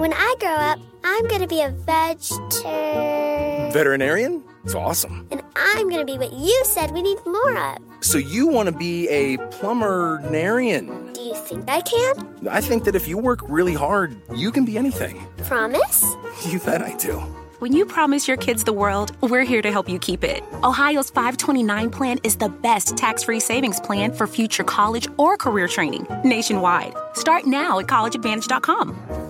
When I grow up, I'm going to be a vegetarian. Veterinarian? It's awesome. And I'm going to be what you said we need more of. So you want to be a plumber-narian? Do you think I can? I think that if you work really hard, you can be anything. Promise? You bet I do. When you promise your kids the world, we're here to help you keep it. Ohio's 529 plan is the best tax free savings plan for future college or career training nationwide. Start now at collegeadvantage.com.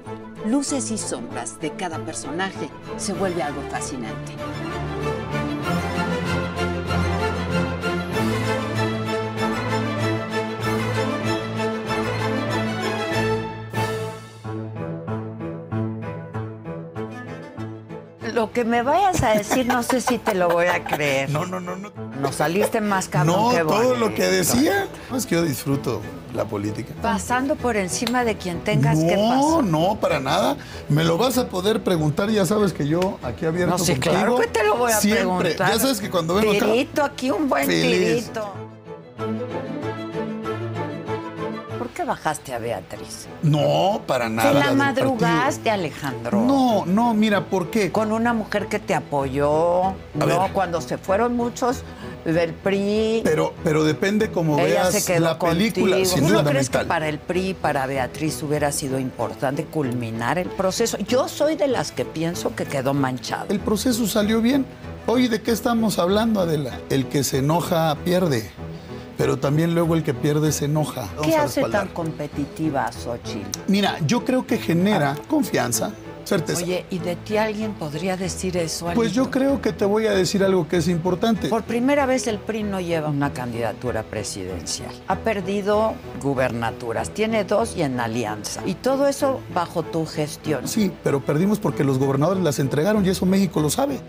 luces y sombras de cada personaje se vuelve algo fascinante. Lo que me vayas a decir, no sé si te lo voy a creer. No, no, no, no. No saliste más cabrón No, que todo lo que decía. No, es que yo disfruto la política. Pasando por encima de quien tengas que No, pasar. no, para nada. Me lo vas a poder preguntar, ya sabes que yo aquí abierto No, sí, contigo. claro que te lo voy a Siempre. preguntar. Ya sabes que cuando vengo acá... Tirito, aquí un buen Feliz. tirito. ¿Por qué bajaste a Beatriz? No, para nada. Te la madrugaste, Alejandro. No, no, mira, ¿por qué? Con una mujer que te apoyó, ¿no? ver. Cuando se fueron muchos del PRI. Pero, pero depende cómo Ella veas se quedó la película. contigo. Sin ¿Tú duda no crees que para el PRI y para Beatriz hubiera sido importante culminar el proceso? Yo soy de las que pienso que quedó manchado. El proceso salió bien. Oye, ¿de qué estamos hablando, Adela? El que se enoja pierde. Pero también luego el que pierde se enoja. Vamos ¿Qué hace tan competitiva a Xochitl? Mira, yo creo que genera confianza, certeza. Oye, ¿y de ti alguien podría decir eso? pues yo creo que te voy a decir algo que es importante. Por primera vez el PRI no lleva una candidatura presidencial. Ha perdido gubernaturas, tiene dos y en alianza. Y todo eso bajo tu gestión. Sí, pero perdimos porque los gobernadores las entregaron y eso México lo sabe.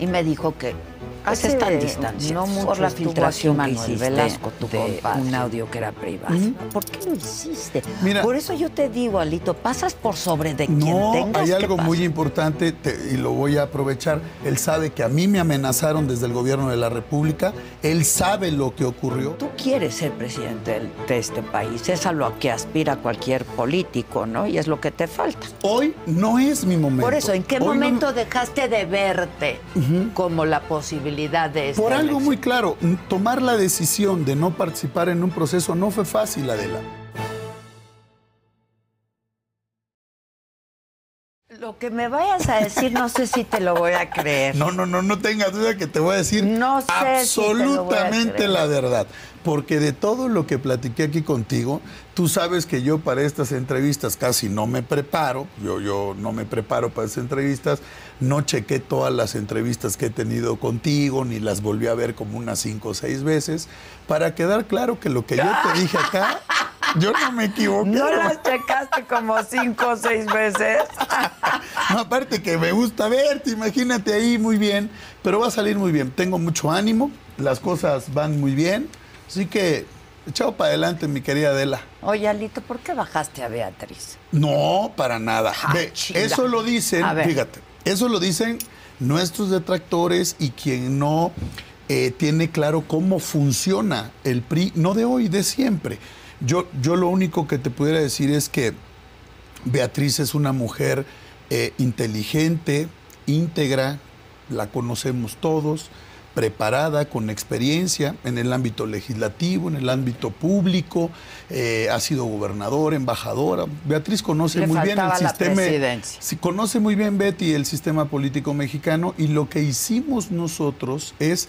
Y me dijo que pues Hace están distanciados no mucho por la filtración que hiciste Velasco, tu de compadre. un audio que era privado. ¿Por qué lo hiciste? Mira- por eso yo te digo, Alito, pasas por sobre de quien No, tengas hay que algo muy importante te- y lo voy a aprovechar. Él sabe que a mí me amenazaron desde el gobierno de la República. Él sabe lo que ocurrió. Tú quieres ser presidente de este país, es a lo que aspira cualquier político, ¿no? Y es lo que te falta. Hoy no es mi momento. Por eso, ¿en qué Hoy no- momento dejaste de verte como la posibilidad de Por algo elección? muy claro, tomar la decisión de no participar en un proceso no fue fácil, Adela. Lo que me vayas a decir, no sé si te lo voy a creer. No, no, no, no tengas duda que te voy a decir No sé si te lo voy a absolutamente creer. la verdad. Porque de todo lo que platiqué aquí contigo, tú sabes que yo para estas entrevistas casi no me preparo. Yo, yo no me preparo para estas entrevistas. No chequé todas las entrevistas que he tenido contigo, ni las volví a ver como unas cinco o seis veces, para quedar claro que lo que yo te dije acá, yo no me equivoqué. ¿No las checaste como cinco o seis veces? No, aparte que me gusta verte, imagínate ahí muy bien, pero va a salir muy bien. Tengo mucho ánimo, las cosas van muy bien, así que echado para adelante, mi querida Adela. Oye, Alito, ¿por qué bajaste a Beatriz? No, para nada. Ah, Ve, eso lo dicen, fíjate, Eso lo dicen nuestros detractores y quien no eh, tiene claro cómo funciona el PRI, no de hoy, de siempre. Yo, yo lo único que te pudiera decir es que Beatriz es una mujer eh, inteligente, íntegra, la conocemos todos, preparada, con experiencia en el ámbito legislativo, en el ámbito público, eh, ha sido gobernadora, embajadora. Beatriz conoce Le muy bien el sistema. Sí, conoce muy bien Betty el sistema político mexicano y lo que hicimos nosotros es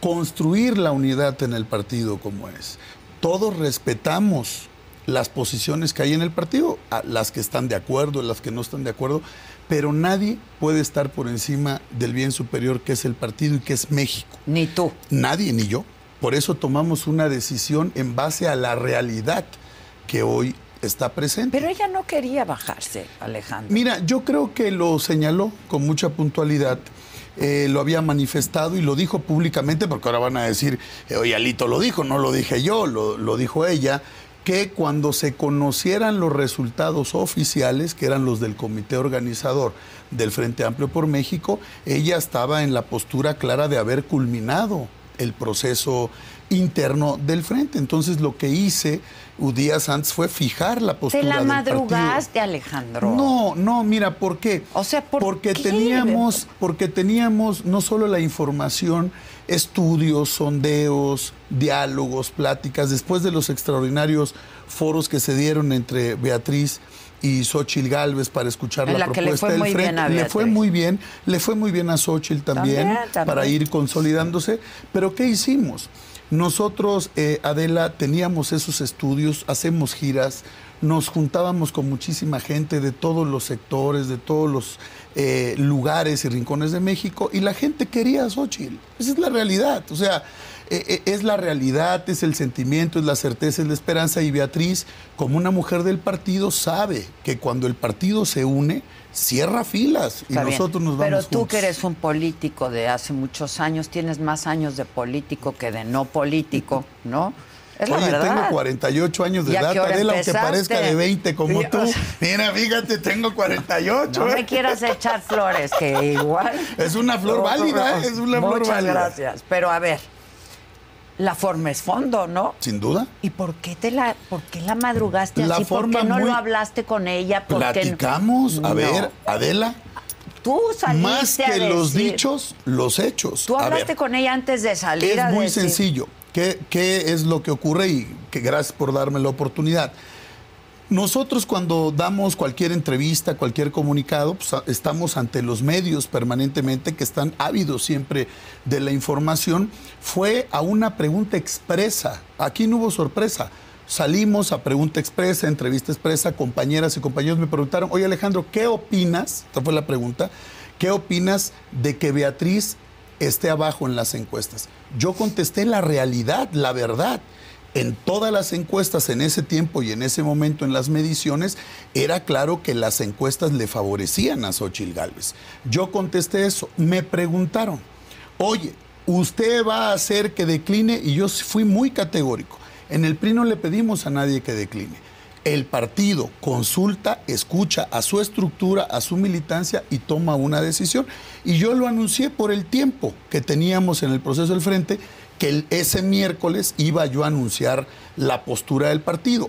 construir la unidad en el partido como es. Todos respetamos las posiciones que hay en el partido, las que están de acuerdo, las que no están de acuerdo, pero nadie puede estar por encima del bien superior que es el partido y que es México. Ni tú. Nadie, ni yo. Por eso tomamos una decisión en base a la realidad que hoy está presente. Pero ella no quería bajarse, Alejandro. Mira, yo creo que lo señaló con mucha puntualidad. eh, lo había manifestado y lo dijo públicamente, porque ahora van a decir, eh, oye, Alito lo dijo, no lo dije yo, lo, lo dijo ella, que cuando se conocieran los resultados oficiales, que eran los del comité organizador del Frente Amplio por México, ella estaba en la postura clara de haber culminado el proceso interno del frente. Entonces lo que hice días antes fue fijar la Te postura la del madrugaste, partido. Alejandro. No, no, mira, ¿por qué? O sea, ¿por porque qué? teníamos, porque teníamos no solo la información, estudios, sondeos, diálogos, pláticas, después de los extraordinarios foros que se dieron entre Beatriz y Xochil Gálvez para escuchar En la, la que le propuesta fue del muy bien frente. a le fue muy bien, le fue muy bien a Xochitl también, También, también. para ir consolidándose. Pero ¿qué hicimos? Nosotros, eh, Adela, teníamos esos estudios, hacemos giras, nos juntábamos con muchísima gente de todos los sectores, de todos los eh, lugares y rincones de México, y la gente quería a Xochitl. Esa es la realidad. O sea, eh, eh, es la realidad, es el sentimiento, es la certeza, es la esperanza. Y Beatriz, como una mujer del partido, sabe que cuando el partido se une, cierra filas y Está bien. nosotros nos vamos Pero tú juntos. que eres un político de hace muchos años, tienes más años de político que de no político, ¿no? Es Oye, tengo 48 años de ¿Y a edad, Adela, aunque parezca de 20 como tú. Mira, fíjate, tengo 48. No ¿eh? me quieras echar flores, que igual. Es una flor válida, ¿eh? es una flor Muchas válida. gracias. Pero a ver, la forma es fondo, ¿no? Sin duda. ¿Y por qué te la, por qué la madrugaste La así? ¿Por forma qué no muy- lo hablaste con ella? ¿Por no? Platicamos, a No. ver, Adela, Tú saliste más que a los dichos, los hechos. Tú hablaste ver, con ella antes de salir Es a muy decir- sencillo. ¿Qué, ¿Qué es lo que ocurre? Y que gracias por darme la oportunidad. Nosotros cuando damos cualquier entrevista, cualquier comunicado, pues, estamos ante los medios permanentemente que están ávidos siempre de la información. Fue a una pregunta expresa. Aquí no hubo sorpresa. Salimos a pregunta expresa, entrevista expresa, compañeras y compañeros me preguntaron, oye Alejandro, ¿qué opinas? Esta fue la pregunta. ¿Qué opinas de que Beatriz esté abajo en las encuestas? Yo contesté la realidad, la verdad. En todas las encuestas en ese tiempo y en ese momento en las mediciones, era claro que las encuestas le favorecían a Xochitl Gálvez. Yo contesté eso. Me preguntaron, oye, ¿usted va a hacer que decline? Y yo fui muy categórico. En el PRI no le pedimos a nadie que decline. El partido consulta, escucha a su estructura, a su militancia y toma una decisión. Y yo lo anuncié por el tiempo que teníamos en el proceso del frente, que ese miércoles iba yo a anunciar la postura del partido.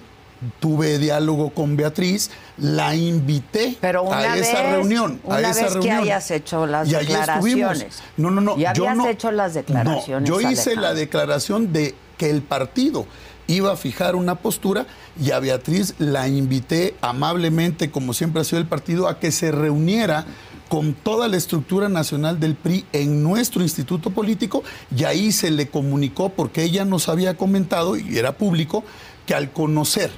Tuve diálogo con Beatriz, la invité Pero una a esa vez- reunión. una a esa vez que reunión. hayas hecho las Y declaraciones. No, no, no. Y yo habías no- hecho las declaraciones, No, yo hice Alejandro. la declaración de que el partido iba a fijar una postura y a Beatriz la invité amablemente, como siempre ha sido el partido, a que se reuniera con toda la estructura nacional del PRI en nuestro instituto político y ahí se le comunicó porque ella nos había comentado y era público que al conocer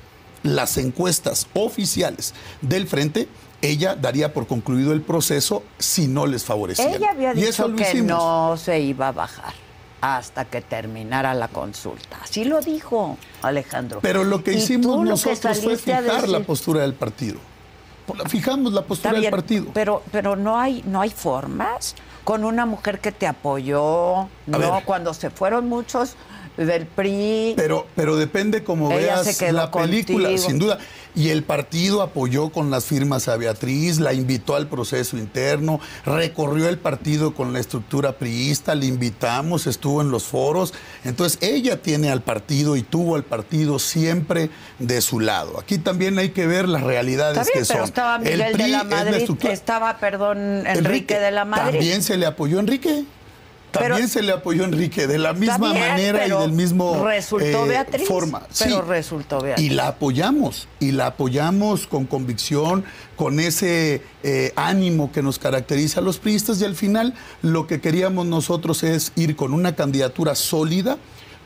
las encuestas oficiales del frente ella daría por concluido el proceso si no les favorecía. Ella había y eso dicho lo que no se iba a bajar hasta que terminara la consulta. Así lo dijo Alejandro. Pero lo que hicimos tú lo que nosotros fue fijar la postura del partido. Fijamos la postura del partido. Pero, pero no hay, no hay formas con una mujer que te apoyó, no, ver. cuando se fueron muchos del PRI. Pero, pero depende como Ella veas la película, contigo. sin duda. Y el partido apoyó con las firmas a Beatriz, la invitó al proceso interno, recorrió el partido con la estructura priista, le invitamos, estuvo en los foros. Entonces ella tiene al partido y tuvo al partido siempre de su lado. Aquí también hay que ver las realidades Está bien, que pero son. estaba El Miguel de PRI la es la Madrid, estructura- estaba, perdón, Enrique, de la Madrid. También se le apoyó a Enrique. Pero- También se le apoyó a Enrique, de la misma bien, manera y del mismo resultó eh, Beatriz, forma. pero resultó Beatriz. Y la apoyamos, y la apoyamos con convicción, con ese eh, ánimo que nos caracteriza a los priistas, y al final lo que queríamos nosotros es ir con una candidatura sólida,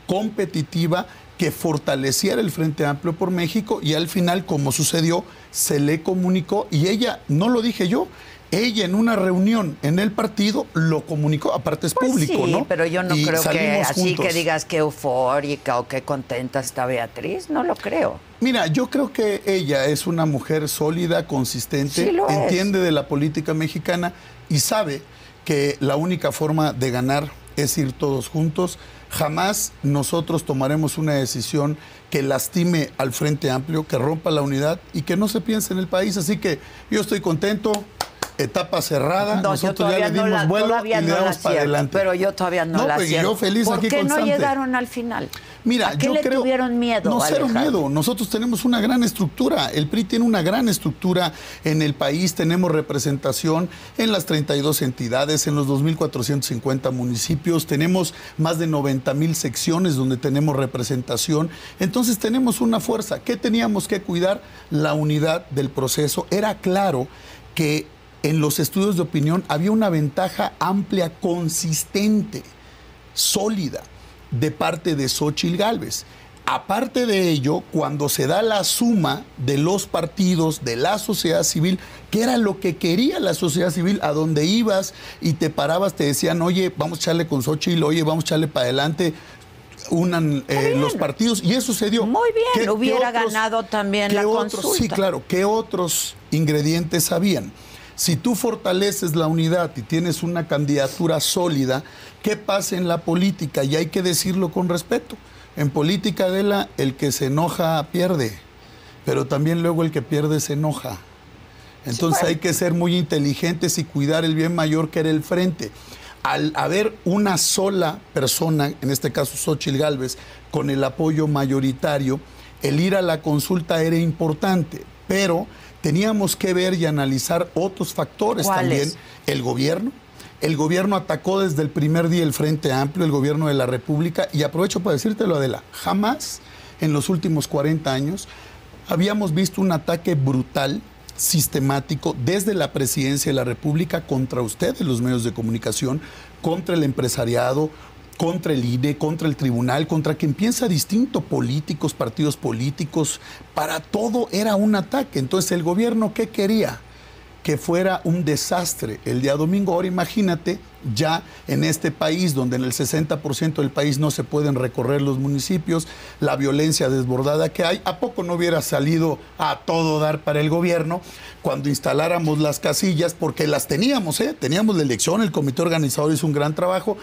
competitiva, que fortaleciera el Frente Amplio por México, y al final, como sucedió, se le comunicó, y ella, no lo dije yo, ella en una reunión en el partido lo comunicó, aparte es Pues público, sí, ¿no? pero yo no Y creo que así juntos. que digas que eufórica o que contenta está Beatriz, no lo creo. Mira, yo creo que ella es una mujer sólida, consistente, Sí lo es. entiende de la política mexicana y sabe que la única forma de ganar es ir todos juntos. Jamás nosotros tomaremos una decisión que lastime al Frente Amplio, que rompa la unidad y que no se piense en el país. Así que yo estoy contento. Etapa cerrada, No, nosotros ya le no dimos la, vuelo y le no damos para adelante. Pero yo todavía no, No, la pues, yo feliz ¿Por aquí qué no constante. llegaron al final? Mira, ¿A qué yo le creo, tuvieron miedo? No, cero miedo. Nosotros tenemos una gran estructura. El PRI tiene una gran estructura en el país. Tenemos representación en las 32 entidades, en los 2.450 municipios. Tenemos más de 90 mil secciones donde tenemos representación. Entonces tenemos una fuerza. ¿Qué teníamos que cuidar? La unidad del proceso. Era claro que en los estudios de opinión había una ventaja amplia, consistente sólida de parte de Xochitl Gálvez. Aparte de ello, cuando se da la suma de los partidos, de la sociedad civil, que era lo que quería la sociedad civil, a donde ibas y te parabas, te decían, oye, vamos a echarle con Xochitl, oye, vamos a echarle para adelante, unan eh, los partidos, y eso se dio. Muy bien, ¿Qué- qué hubiera ganado también la otros- consulta. Sí, claro, ¿qué otros ingredientes habían? Si tú fortaleces la unidad y tienes una candidatura sólida, ¿qué pasa en la política? Y hay que decirlo con respeto. En política, Adela, el que se enoja pierde, pero también luego el que pierde se enoja. Entonces hay que ser muy inteligentes y cuidar el bien mayor que era el frente. Al haber una sola persona, en este caso Xochitl Gálvez, con el apoyo mayoritario, el ir a la consulta era importante, pero teníamos que ver y analizar otros factores también. El gobierno. El gobierno atacó desde el primer día el Frente Amplio, el gobierno de la República, y aprovecho para decírtelo, Adela, jamás en los últimos 40 años habíamos visto un ataque brutal, sistemático, desde la presidencia de la República contra ustedes, los medios de comunicación, contra el empresariado, contra el INE, contra el tribunal, contra quien piensa distinto, políticos, partidos políticos, para todo era un ataque. Entonces, ¿el gobierno qué quería? que fuera un desastre el día domingo. Ahora imagínate ya en este país donde en el 60% del país no se pueden recorrer los municipios, la violencia desbordada que hay, ¿a poco no hubiera salido a todo dar para el gobierno cuando instaláramos las casillas? Porque las teníamos, ¿eh? Teníamos la elección, el comité organizador hizo un gran trabajo.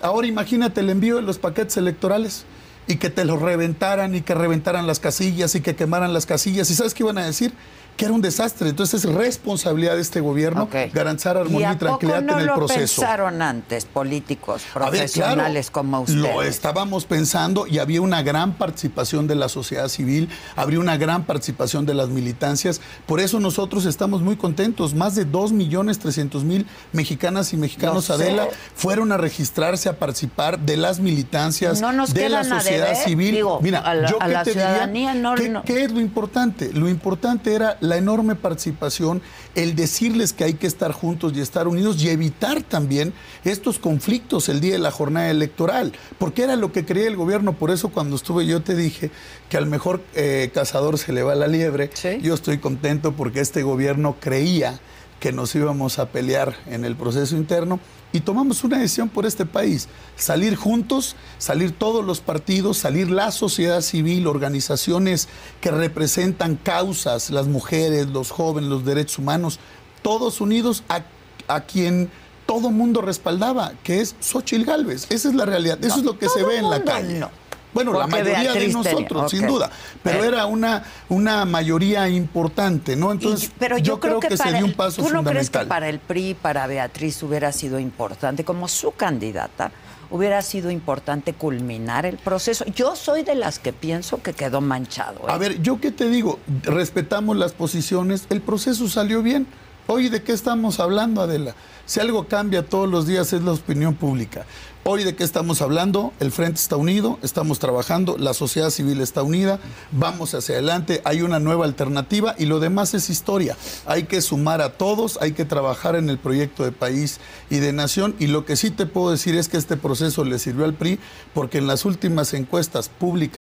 Ahora imagínate el envío de los paquetes electorales y que te los reventaran y que reventaran las casillas y que quemaran las casillas. ¿Y sabes qué iban a decir? Que era un desastre. Entonces es responsabilidad de este gobierno Ok. garantizar ¿Y armonía y, tranquilidad no en el lo proceso. pensaron antes políticos ver, profesionales claro, como ustedes? Lo estábamos pensando y había una gran participación de la sociedad civil, habría una gran participación de las militancias. Por eso nosotros estamos muy contentos. Más de 2 millones 300 mil mexicanas y mexicanos, sé. Adela, fueron a registrarse, a participar de las militancias, No nos de la sociedad deber, civil. digo, Mira, a la- yo a qué la te diría, ciudadanía no- ¿qué- ¿qué es lo importante? Lo importante era la enorme participación, el decirles que hay que estar juntos y estar unidos y evitar también estos conflictos el día de la jornada electoral, porque era lo que quería el gobierno. Por eso cuando estuve yo te dije que al mejor eh, cazador se le va la liebre. Sí. Yo estoy contento porque este gobierno creía que nos íbamos a pelear en el proceso interno y tomamos una decisión por este país, salir juntos, salir todos los partidos, salir la sociedad civil, organizaciones que representan causas, las mujeres, los jóvenes, los derechos humanos, todos unidos a, a quien todo mundo respaldaba, que es Xochitl Gálvez. Esa es la realidad, eso es lo que se ve en la calle. no. Bueno, la mayoría de Beatriz nosotros, sin duda. Pero Eh. era una, una mayoría importante, ¿no? Entonces, Y- pero yo, creo, que, se para dio un paso ¿Tú no crees que fundamental. para el PRI, para Beatriz hubiera sido importante, como su candidata, hubiera sido importante culminar el proceso? Yo soy de las que pienso que quedó manchado. ¿eh? A ver, yo qué te digo, respetamos las posiciones, el proceso salió bien. Hoy, ¿de qué estamos hablando, Adela? Si algo cambia todos los días es la opinión pública. Hoy, ¿de qué estamos hablando? El Frente está unido, estamos trabajando, la sociedad civil está unida, vamos hacia adelante, hay una nueva alternativa y lo demás es historia. Hay que sumar a todos, hay que trabajar en el proyecto de país y de nación y lo que sí te puedo decir es que este proceso le sirvió al PRI porque en las últimas encuestas públicas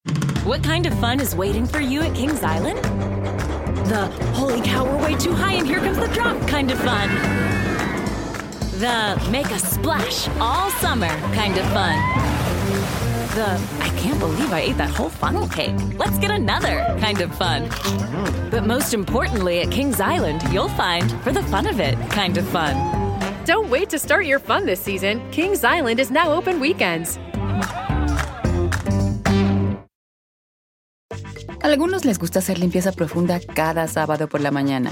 What kind of fun is waiting for you at Kings Island? The holy cow, we're way too high and here comes the drop kind of fun. The make a splash all summer kind of fun. The I can't believe I ate that whole funnel cake. Let's get another kind of fun. But most importantly, at Kings Island, you'll find for the fun of it kind of fun. Don't wait to start your fun this season. Kings Island is now open weekends. A algunos les gusta hacer limpieza profunda cada sábado por la mañana.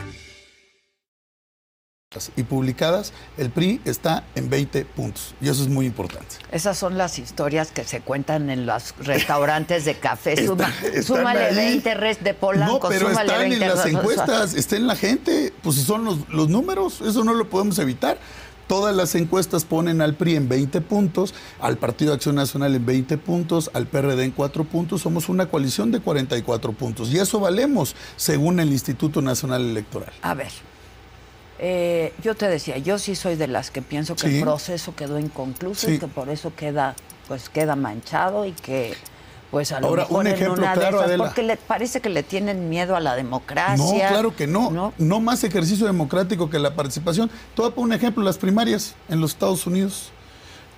Y publicadas, el PRI está en 20 puntos. Y eso es muy importante. Esas son las historias que se cuentan en los restaurantes de café. Está- Suma- súmale ahí. 20 res de Polanco, No, pero súmale están 20 en las encuestas, está en la gente. Pues si son los, los números, eso no lo podemos evitar. Todas las encuestas ponen al PRI en 20 puntos, al Partido de Acción Nacional en 20 puntos, al PRD en 4 puntos. Somos una coalición de 44 puntos. Y eso valemos según el Instituto Nacional Electoral. A ver, eh, yo te decía, yo sí soy de las que pienso que Sí. el proceso quedó inconcluso y que por eso queda, pues queda manchado y que pues a lo Ahora, mejor un en ejemplo una de claro, esas, Adela. porque le parece que le tienen miedo a la No, democracia. claro que no. no. más ejercicio democrático que la participación. Te voy un ejemplo, las primarias en los Estados Unidos.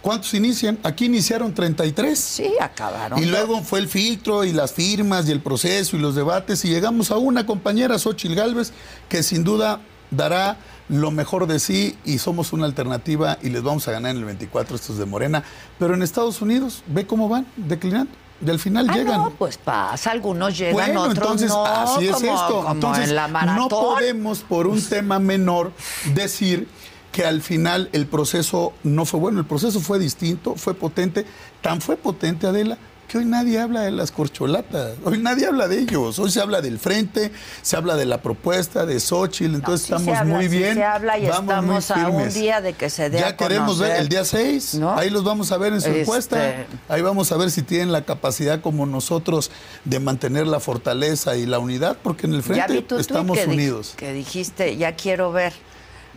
¿Cuántos inician? Aquí iniciaron 33. Sí, acabaron. Y luego fue el filtro y las firmas y el proceso y los debates y llegamos a una compañera, Xochil Gálvez, que sin duda dará lo mejor de sí y somos una alternativa y les vamos a ganar en el 24 estos de Morena. Pero en Estados Unidos, ve cómo van, declinando. Y al final Ah, llegan. no, pues pasa, algunos llegan, Bueno, otros entonces no, así es como- esto. como entonces en la no podemos por un tema menor decir que al final el proceso no fue bueno. El proceso fue distinto, fue potente. Tan fue potente, Adela, que hoy nadie habla de las corcholatas. Hoy nadie habla de ellos. Hoy se habla del frente, se habla de la propuesta de Xochitl. Entonces Sí estamos habla, muy sí bien. se habla y vamos muy estamos a un día de que se dé Ya a queremos ver el día 6. ¿No? Ahí los vamos a ver en su Este- encuesta. Ahí vamos a ver si tienen la capacidad como nosotros de mantener la fortaleza y la unidad, porque en el Ya frente vi tu tuit estamos que di- unidos. que dijiste, ya quiero ver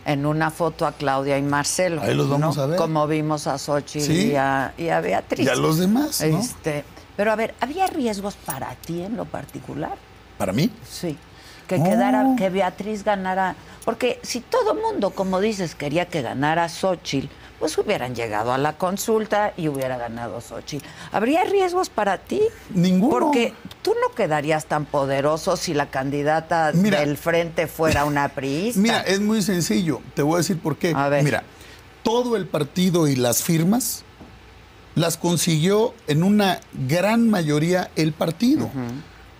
en una foto a Claudia y Marcelo. Ahí los vamos ¿no? a ver. Como vimos a Xochitl Sí. y, a, y a Beatriz. Y a los demás, ¿no? Este, pero a ver, ¿había riesgos para ti en lo particular? Para mí, Sí. Que quedara, que Beatriz ganara. Porque si todo mundo, como dices, quería que ganara Xochitl, pues hubieran llegado a la consulta y hubiera ganado Xochitl. ¿Habría riesgos para ti? Ninguno. Porque tú no quedarías tan poderoso si la candidata Mira. del frente fuera una priista. Mira, es muy sencillo. Te voy a decir por qué. A ver. Mira, todo el partido y las firmas las consiguió en una gran mayoría el partido.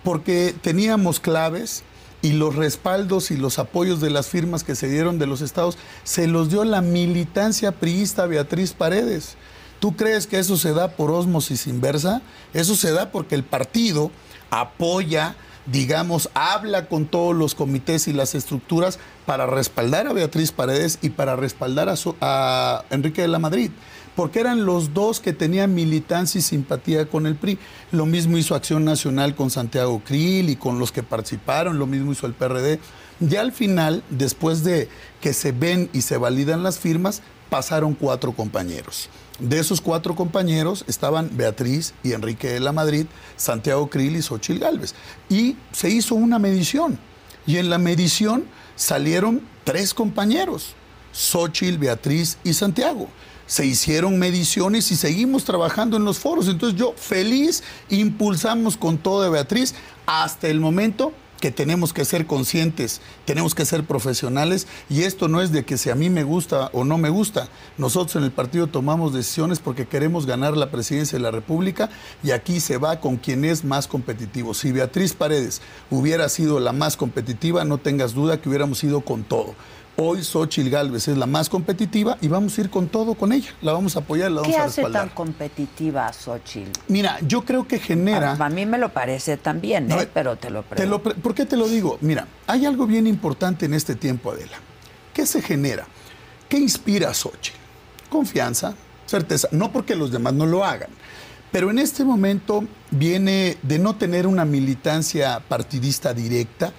Porque teníamos claves y los respaldos y los apoyos de las firmas que se dieron de los estados se los dio la militancia priista Beatriz Paredes. ¿Tú crees que eso se da por ósmosis inversa? Eso se da porque el partido apoya, digamos, habla con todos los comités y las estructuras para respaldar a Beatriz Paredes y para respaldar a, su- a Enrique de la Madrid. Porque eran los dos que tenían militancia y simpatía con el PRI. Lo mismo hizo Acción Nacional con Santiago Krill y con los que participaron, lo mismo hizo el PRD. Ya al final, después de que se ven y se validan las firmas, pasaron cuatro compañeros. De esos cuatro compañeros estaban Beatriz y Enrique de la Madrid, Santiago Krill y Xochil Gálvez. Y se hizo una medición. Y en la medición salieron tres compañeros, Xochitl, Beatriz y Santiago. Se hicieron mediciones y seguimos trabajando en los foros. Entonces yo feliz impulsamos con todo de Beatriz hasta el momento que tenemos que ser conscientes, tenemos que ser profesionales y esto no es de que si a mí me gusta o no me gusta. Nosotros en el partido tomamos decisiones porque queremos ganar la presidencia de la República y aquí se va con quien es más competitivo. Si Beatriz Paredes hubiera sido la más competitiva, no tengas duda que hubiéramos ido con todo. Hoy Xochitl Galvez es la más competitiva y vamos a ir con todo con ella. La vamos a apoyar, la vamos ¿Qué a hace respaldar. tan competitiva a Xochitl? Mira, yo creo que genera... A, a mí me lo parece también, No, ¿eh? pero te lo Te pregunto. lo ¿Por qué te lo digo? Mira, hay algo bien importante en este tiempo, Adela. ¿Qué se genera? ¿Qué inspira a Xochitl? Confianza, certeza. No porque los demás no lo hagan. Pero en este momento viene de no tener una militancia partidista directa.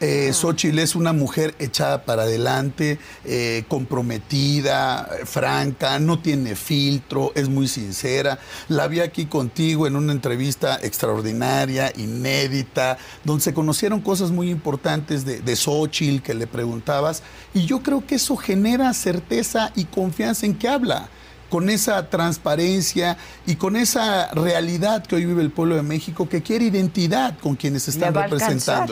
Eh, Xochitl es una mujer echada para adelante, eh, comprometida, franca, no tiene filtro, es muy sincera. La vi aquí contigo en una entrevista extraordinaria, inédita, donde se conocieron cosas muy importantes de, de Xochitl que le preguntabas. Y yo creo que eso genera certeza y confianza en que habla con esa transparencia y con esa realidad que hoy vive el pueblo de México, que quiere identidad con quienes están alcanzar.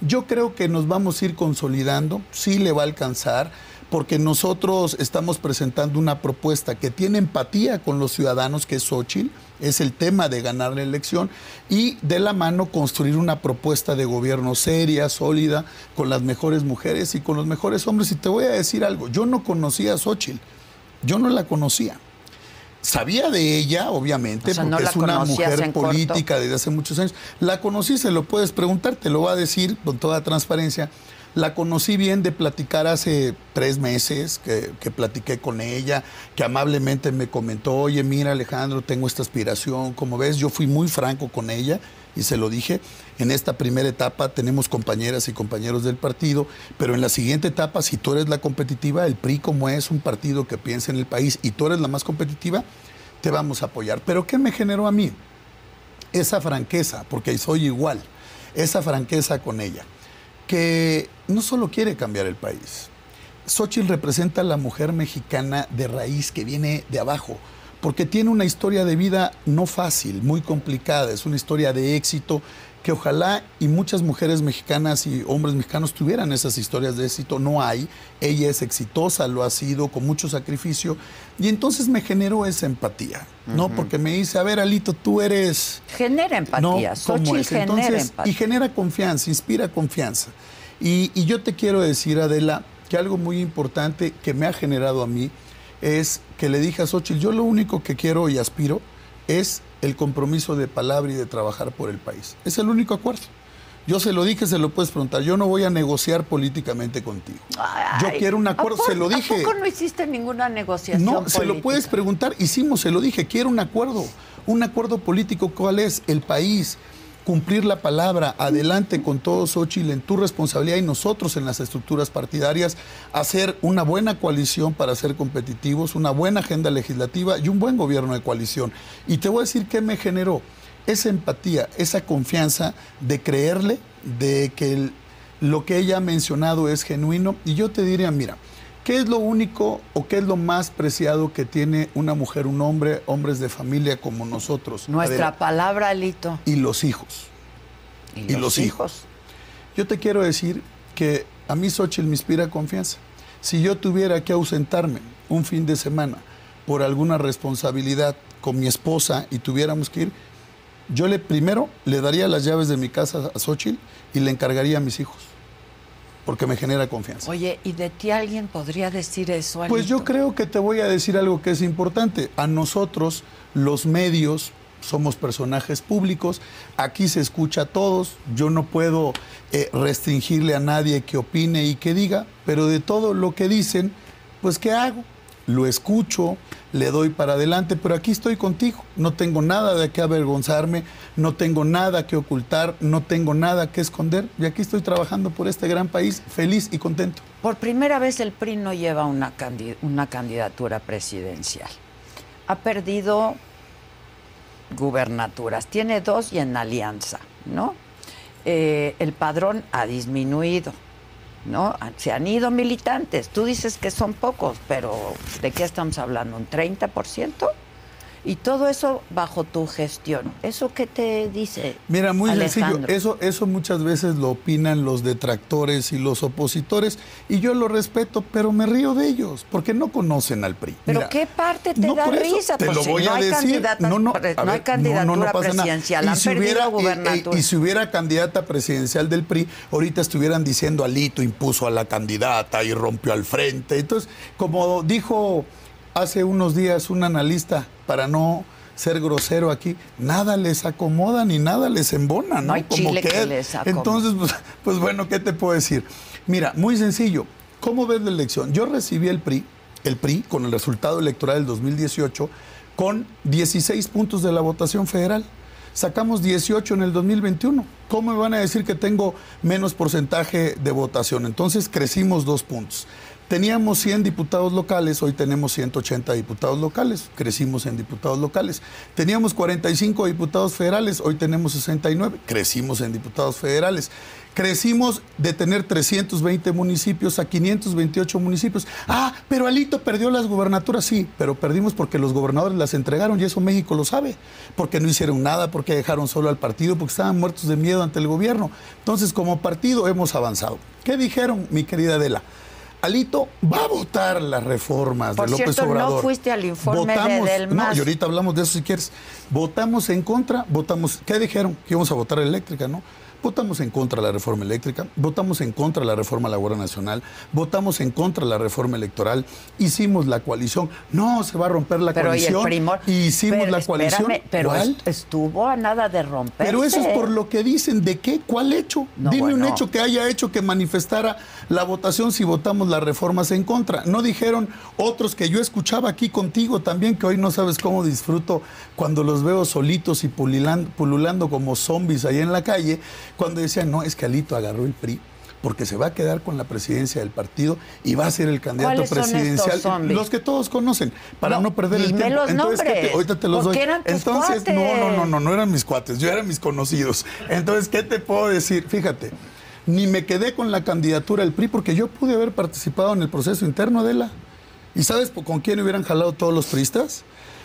Yo creo que nos vamos a ir consolidando, sí le va a alcanzar, porque nosotros estamos presentando una propuesta que tiene empatía con los ciudadanos, que es Xochitl, es el tema de ganar la elección, y de la mano construir una propuesta de gobierno seria, sólida, con las mejores mujeres y con los mejores hombres. Y te voy a decir algo, yo no conocía a Xochitl, yo no la conocía. Sabía de ella, obviamente, O sea, porque no es una mujer en corto. política desde hace muchos años. La conocí, se lo puedes preguntar, te lo va a decir con toda transparencia. La conocí bien de platicar hace tres meses, que, que platiqué con ella, que amablemente me comentó, oye, mira Alejandro, tengo esta aspiración, como ves, yo fui muy franco con ella y se lo dije, en esta primera etapa tenemos compañeras y compañeros del partido, pero en la siguiente etapa, si tú eres la competitiva, el PRI como es un partido que piensa en el país y tú eres la más competitiva, te vamos a apoyar. Pero ¿qué me generó a mí? Esa franqueza, porque soy igual, esa franqueza con ella, que no solo quiere cambiar el país. Xochitl representa a la mujer mexicana de raíz que viene de abajo, porque tiene una historia de vida no fácil, muy complicada, es una historia de éxito que ojalá y muchas mujeres mexicanas y hombres mexicanos tuvieran esas historias de éxito, no hay, ella es exitosa, lo ha sido con mucho sacrificio, y entonces me generó esa empatía, ¿no? Ujú. Porque me dice, a ver, Alito, tú eres... Genera empatía. No, ¿cómo es? genera Entonces, empatía. Y genera confianza, inspira confianza. Y, y yo te quiero decir, Adela, que algo muy importante que me ha generado a mí es que le dije a Xochitl, yo lo único que quiero y aspiro es el compromiso de palabra y de trabajar por el país. Es el único acuerdo. Yo se lo dije, se lo puedes preguntar. Yo no voy a negociar políticamente contigo. Yo quiero un acuerdo, ¿a se lo dije. ¿A poco no hiciste ninguna negociación No, se lo puedes preguntar. Hicimos, se lo dije, quiero un acuerdo. Un acuerdo político, ¿cuál es? El país. Cumplir la palabra, adelante con todo Xochitl en tu responsabilidad y nosotros en las estructuras partidarias, hacer una buena coalición para ser competitivos, una buena agenda legislativa y un buen gobierno de coalición. Y te voy a decir qué me generó esa empatía, esa confianza de creerle, de que lo que ella ha mencionado es genuino. Y yo te diría, mira, ¿qué es lo único o qué es lo más preciado que tiene una mujer, un hombre, hombres de familia como nosotros? Nuestra Adela? palabra, Alito. Y los hijos. Y los, los hijos. Yo te quiero decir que a mí Xochitl me inspira confianza. Si yo tuviera que ausentarme un fin de semana por alguna responsabilidad con mi esposa y tuviéramos que ir, yo le primero le daría las llaves de mi casa a Xochitl y le encargaría a mis hijos, porque me genera confianza. Oye, ¿y de ti alguien podría decir eso, Alito? Pues yo creo que te voy a decir algo que es importante. A nosotros, los medios, somos personajes públicos, aquí se escucha a todos, yo no puedo eh, restringirle a nadie que opine y que diga, pero de todo lo que dicen, pues ¿qué hago? Lo escucho, le doy para adelante, pero aquí estoy contigo, no tengo nada de qué avergonzarme, no tengo nada que ocultar, no tengo nada que esconder, y aquí estoy trabajando por este gran país, feliz y contento. Por primera vez el PRI no lleva una, una candidatura presidencial. Ha perdido gubernaturas. Tiene dos y en alianza, ¿no? Eh, el padrón ha disminuido. ¿No? Se han ido militantes. Tú dices que son pocos, pero ¿de qué estamos hablando? ¿Un 30%? Y todo eso bajo tu gestión. ¿Eso qué te dice? Mira, muy Alejandro? sencillo. Eso, eso muchas veces lo opinan los detractores y los opositores, y yo lo respeto, pero me río de ellos, porque no conocen al PRI. ¿Pero Mira, qué parte te no, da risa? Te Pues lo si voy no a hay decir. No, no, no hay candidatura pasa nada. presidencial, Y han si perdido hubiera- y- gubernatura. Y, y si hubiera candidata presidencial del PRI, ahorita estuvieran diciendo Alito impuso a la candidata y rompió al frente. Entonces, como dijo hace unos días un analista, para no ser grosero aquí, nada les acomoda ni nada les embona, ¿no? No hay chile que les acomode. Entonces, pues, pues bueno, ¿qué te puedo decir? Mira, muy sencillo. ¿Cómo ves la elección? Yo recibí el PRI, el PRI, con el resultado electoral del 2018, con 16 puntos de la votación federal. Sacamos 18 en el 2021. ¿Cómo me van a decir que tengo menos porcentaje de votación? Entonces crecimos dos puntos. Teníamos 100 diputados locales, hoy tenemos 180 diputados locales, crecimos en diputados locales. Teníamos 45 diputados federales, hoy tenemos 69, crecimos en diputados federales. Crecimos de tener 320 municipios a 528 municipios. Ah, pero Alito perdió las gubernaturas, sí, pero perdimos porque los gobernadores las entregaron y eso México lo sabe, porque no hicieron nada, porque dejaron solo al partido, porque estaban muertos de miedo ante el gobierno. Entonces, como partido hemos avanzado. ¿Qué dijeron, mi querida Adela? Alito va a votar las reformas Por de López cierto, no Obrador. fuiste al informe de Votamos, Del No, y ahorita hablamos de eso si quieres. Votamos en contra, votamos. ¿Qué dijeron? Que íbamos a votar eléctrica, ¿no? Votamos en contra de la reforma eléctrica, votamos en contra de la reforma laboral nacional, votamos en contra de la reforma electoral, hicimos la coalición. No, se va a romper la Pero y el coalición. primor. hicimos Pero la espérame, coalición. Pero ¿Cuál? est- estuvo a nada de romper. Pero eso es por lo que dicen. ¿De qué? ¿Cuál hecho? No, Dime un hecho que haya hecho que manifestara la votación si votamos las reformas en contra. No dijeron otros que yo escuchaba aquí contigo también, que hoy no sabes cómo disfruto cuando los veo solitos y pululando como zombies ahí en la calle, cuando decían, no, es que Alito agarró el PRI. Porque se va a quedar con la presidencia del partido y va a ser el candidato ¿Cuáles son estos presidencial. Los que todos conocen, para no, No, perder el tiempo. los Entonces, ¿qué te- nombres, ahorita te los doy. eran tus Entonces, no, no, no, no, no eran mis cuates, yo eran mis conocidos. Entonces, ¿qué te puedo decir? Fíjate, ni me quedé con la candidatura del PRI porque yo pude haber participado en el proceso interno de la. ¿Y sabes con quién hubieran jalado todos los priistas?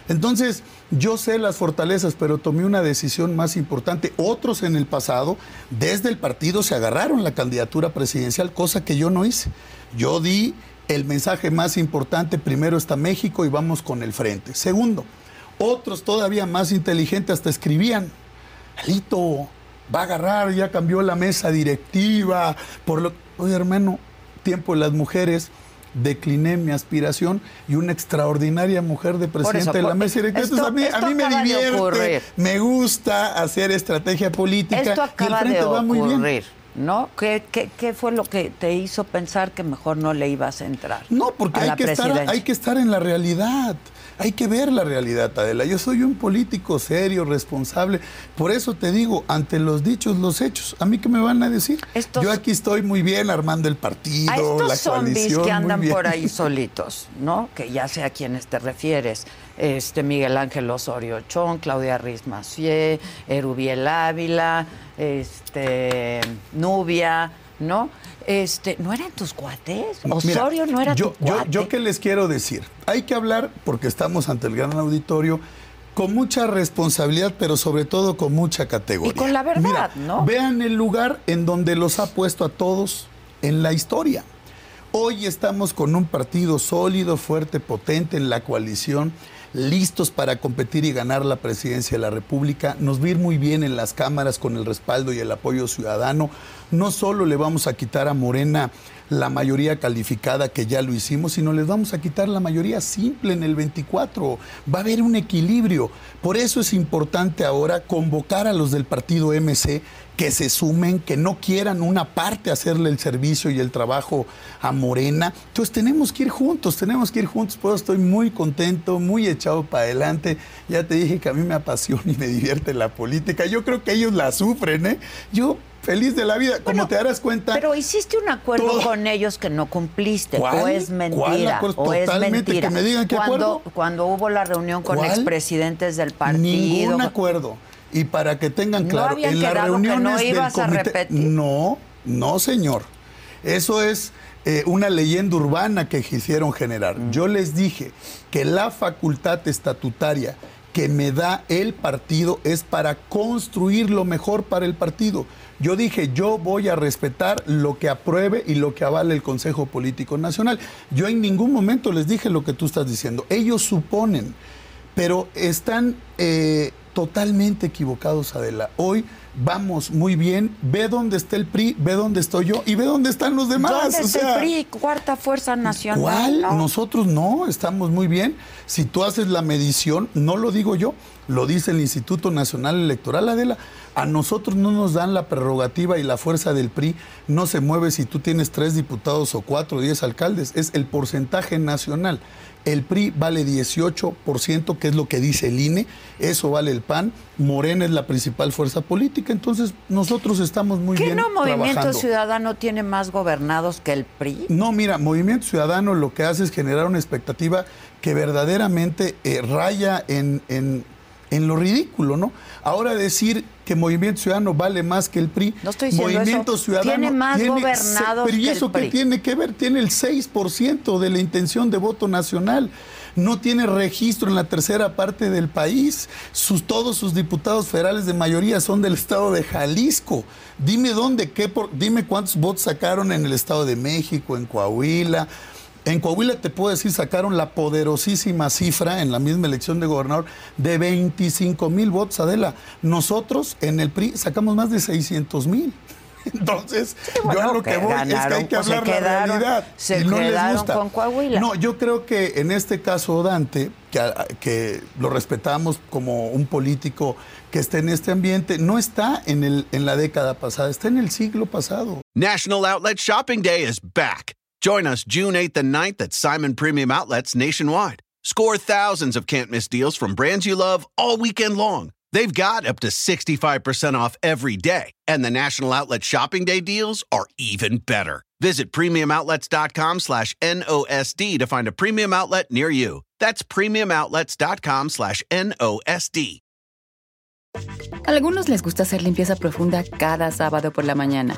Entonces, yo sé las fortalezas, pero tomé una decisión más importante. Otros en el pasado, desde el partido, se agarraron la candidatura presidencial, cosa que yo no hice. Yo di el mensaje más importante, primero está México y vamos con el frente. Segundo, otros todavía más inteligentes hasta escribían, Alito va a agarrar, ya cambió la mesa directiva, por lo Oye, hermano, tiempo de las mujeres, decliné mi aspiración y una extraordinaria mujer de presidente eso, de la mesa directiva. esto- Entonces, a mí, a mí me divierte, me gusta hacer estrategia política Esto y el acaba de va muy bien. ocurrir, ¿no? ¿Qué, qué, qué fue lo que te hizo pensar que mejor no le ibas a entrar? No, porque a hay la que, estar, hay que estar en la realidad. Hay que ver la realidad, Adela. Yo soy un político serio, responsable. Por eso te digo, ante los dichos, los hechos. ¿A mí qué me van a decir? Estos- Yo aquí estoy muy bien armando el partido, A estos la zombies que andan por ahí solitos, ¿no? Que ya sé a quiénes te refieres. Este Miguel Ángel Osorio Chón, Claudia Riz Macié, Erubiel Ávila, este Nubia, ¿no? Este, ¿no eran tus cuates? Mira, Osorio no era yo, tu yo, cuate. yo qué les quiero decir. Hay que hablar, porque estamos ante el gran auditorio, con mucha responsabilidad, pero sobre todo con mucha categoría. Y con la verdad, Mira, ¿no? Vean el lugar en donde los ha puesto a todos en la historia. Hoy estamos con un partido sólido, fuerte, potente en la coalición, listos para competir y ganar la presidencia de la República. Nos va a ir muy bien en las cámaras con el respaldo y el apoyo ciudadano. No solo le vamos a quitar a Morena la mayoría calificada, que ya lo hicimos, sino les vamos a quitar la mayoría simple en el 24. Va a haber un equilibrio. Por eso es importante ahora convocar a los del partido MC que se sumen, que no quieran una parte hacerle el servicio y el trabajo a Morena. Entonces tenemos que ir juntos, tenemos que ir juntos. Por eso estoy muy contento, muy echado para adelante. Ya te dije que a mí me apasiona y me divierte la política. Yo creo que ellos la sufren, ¿eh? Yo feliz de la vida. Como Bueno, te darás cuenta. Pero hiciste un acuerdo Todo- con ellos que no cumpliste, ¿Cuál? o es ¿Cuál mentira, acuerdo? o es Totalmente, mentira. que me digan qué cuando, acuerdo. cuando hubo la reunión con ¿Cuál? expresidentes del partido. Ningún acuerdo. Y para que tengan ¿No claro, en las quedado que no del ibas a repetir? No, no, señor. Eso es eh, una leyenda urbana que quisieron generar. Yo les dije que la facultad estatutaria que me da el partido es para construir lo mejor para el partido. Yo dije, yo voy a respetar lo que apruebe y lo que avale el Consejo Político Nacional. Yo en ningún momento les dije lo que tú estás diciendo. Ellos suponen, pero están eh, totalmente equivocados, Adela. Hoy vamos muy bien. Ve dónde está el PRI, ve dónde estoy yo y ve dónde están los demás. ¿Dónde O está sea, el PRI? Cuarta fuerza nacional. ¿Cuál? ¿no? Nosotros no, estamos muy bien. Si tú haces la medición, no lo digo yo, lo dice el Instituto Nacional Electoral, Adela. A nosotros no nos dan la prerrogativa y la fuerza del PRI. No se mueve si tú tienes tres diputados o cuatro o diez alcaldes. Es el porcentaje nacional. El PRI vale 18%, que es lo que dice el INE. Eso vale el PAN. Morena es la principal fuerza política. Entonces, nosotros estamos muy ¿Qué bien. no Movimiento trabajando. Ciudadano tiene más gobernados que el PRI? No, mira, Movimiento Ciudadano lo que hace es generar una expectativa que verdaderamente eh, raya en, en- en lo ridículo, ¿no? Ahora decir que Movimiento Ciudadano vale más que el PRI. No estoy Movimiento eso. Ciudadano Tiene más se- gobernados Pero ¿y que eso el qué PRI? tiene que ver? Tiene el 6% de la intención de voto nacional. No tiene registro en la tercera parte del país. Sus, todos sus diputados federales de mayoría son del estado de Jalisco. Dime dónde, qué por- dime cuántos votos sacaron en el estado de México, en Coahuila. En Coahuila te puedo decir, sacaron la poderosísima cifra en la misma elección de gobernador de 25 mil votos, Adela. Nosotros en el PRI sacamos más de 600 mil. Entonces, bueno, yo a lo que, que voy es que ganaron, hay que se hablar la realidad. se y no les quedaron gusta. con Coahuila. No, yo creo que en este caso Dante, que, que lo respetamos como un político que está en este ambiente, no está en, el, en la década pasada, está en el siglo pasado. National Outlet Shopping Day is back. Join us June 8th and 9th at Simon Premium Outlets nationwide. Score thousands of can't miss deals from brands you love all weekend long. They've got up to 65% off every day, and the National Outlet Shopping Day deals are even better. Visit premiumoutlets.com slash NOSD to find a premium outlet near you. That's premiumoutlets.com slash NOSD. Algunos les gusta hacer limpieza profunda cada sábado por la mañana.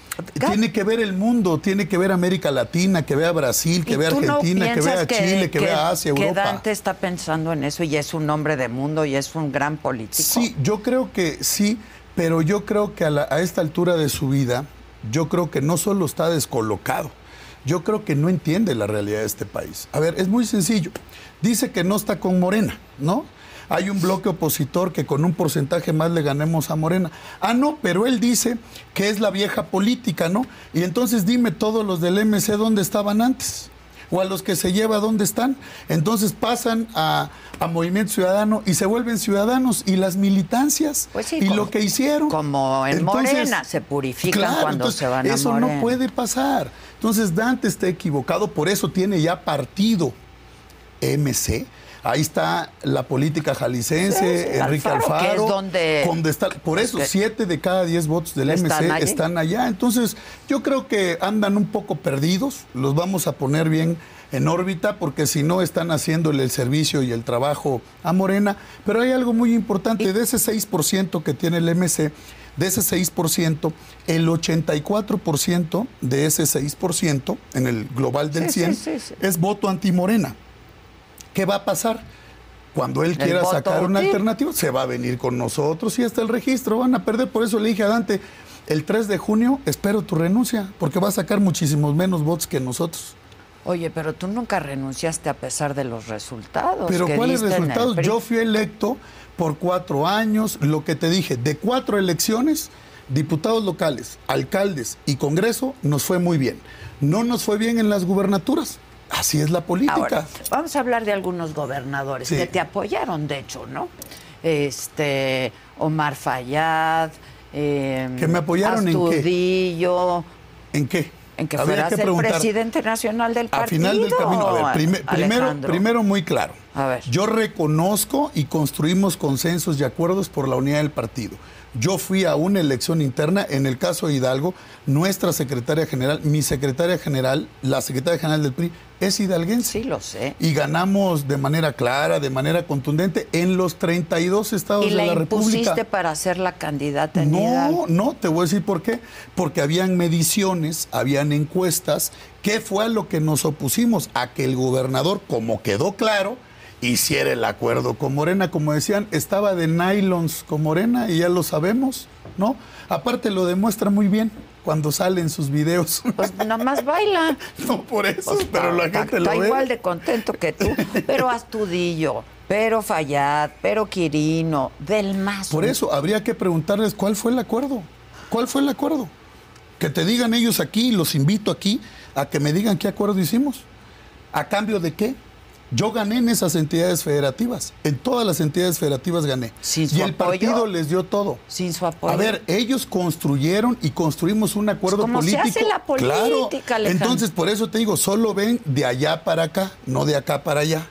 tiene que ver el mundo, tiene que ver América Latina, que vea Brasil, que ¿Y vea no Argentina, que vea Chile, que, vea Asia, que Europa. Dante está pensando en eso y es un hombre de mundo y es un gran político. Sí, yo creo que sí, pero yo creo que a, la- a esta altura de su vida, yo creo que no solo está descolocado, yo creo que no entiende la realidad de este país. A ver, es muy sencillo. Dice que no está con Morena, ¿no? Hay un bloque opositor que con un porcentaje más le ganemos a Morena. Ah, no, pero él dice que es la vieja política, ¿no? Y entonces dime todos los del MC dónde estaban antes o a los que se lleva dónde están. Entonces pasan a, a Movimiento Ciudadano y se vuelven ciudadanos y las militancias Pues sí, y como- lo que hicieron. Como en Entonces, Morena, se purifican claro, cuando entonces, se van a Eso Morena. no puede pasar. Entonces Dante está equivocado, por eso tiene ya partido MC. Ahí está la política Sí, sí, Enrique Alfaro, Alfaro. que es donde- donde está, por eso, que- siete de cada diez votos del ¿Están MC allí? están allá. Entonces, yo creo que andan un poco perdidos. Los vamos a poner bien en órbita porque si no están haciéndole el servicio y el trabajo a Morena. Pero hay algo muy importante. De ese 6% que tiene el MC, de ese 6%, el 84% de ese 6% en el global del Sí, sí, 100 sí, sí. es voto anti-Morena. ¿Qué va a pasar? Cuando él quiera voto sacar una alternativa, se va a venir con nosotros y hasta el registro van a perder. Por eso le dije a Dante, el 3 de junio espero tu renuncia, porque va a sacar muchísimos menos votos que nosotros. Oye, pero tú nunca renunciaste a pesar de los resultados. Pero que ¿cuáles diste en el resultados? Yo fui electo por cuatro años, lo que te dije, de cuatro elecciones, diputados locales, alcaldes y Congreso, nos fue muy bien. No nos fue bien en las gubernaturas. Así es la política. Ahora, vamos a hablar de algunos gobernadores Sí. que te apoyaron, de hecho, ¿no? Este, Omar Fayad. eh, ¿Que me apoyaron en qué? ¿En qué? En que Habría fueras que el presidente nacional del A partido. final del camino. A ver, prime- primero, primero muy claro. A ver. Yo reconozco y construimos consensos y acuerdos por la unidad del partido. Yo fui a una elección interna, en el caso de Hidalgo, nuestra secretaria general, mi secretaria general, la secretaria general del PRI, es hidalguense. Sí, lo sé. Y ganamos de manera clara, de manera contundente, en los 32 estados ¿Y de la la impusiste República. para ser la candidata en No, Hidalgo? no, te voy a decir por qué. Porque habían mediciones, habían encuestas. ¿Qué fue a lo que nos opusimos? A que el gobernador, como quedó claro, hiciera el acuerdo con Morena. Como decían, estaba de nylons con Morena y ya lo sabemos, ¿no? Aparte lo demuestra muy bien cuando salen sus videos. Pues nada más baila. no por eso, Pues, pero la está- gente está lo ve. igual de contento que tú. Pero Astudillo, pero Fayad, pero Quirino, del Mazo. Por eso habría que preguntarles cuál fue el acuerdo. ¿Cuál fue el acuerdo? Que te digan ellos aquí, los invito aquí a que me digan qué acuerdo hicimos. ¿A cambio de qué? Yo gané en esas entidades federativas. En todas las entidades federativas gané. Sin su y el apoyo. partido les dio todo. Sin su apoyo. A ver, ellos construyeron y construimos un acuerdo Pues como se político. hace la política, claro. Alejandro. Entonces, por eso te digo, solo ven de allá para acá, no de acá para allá.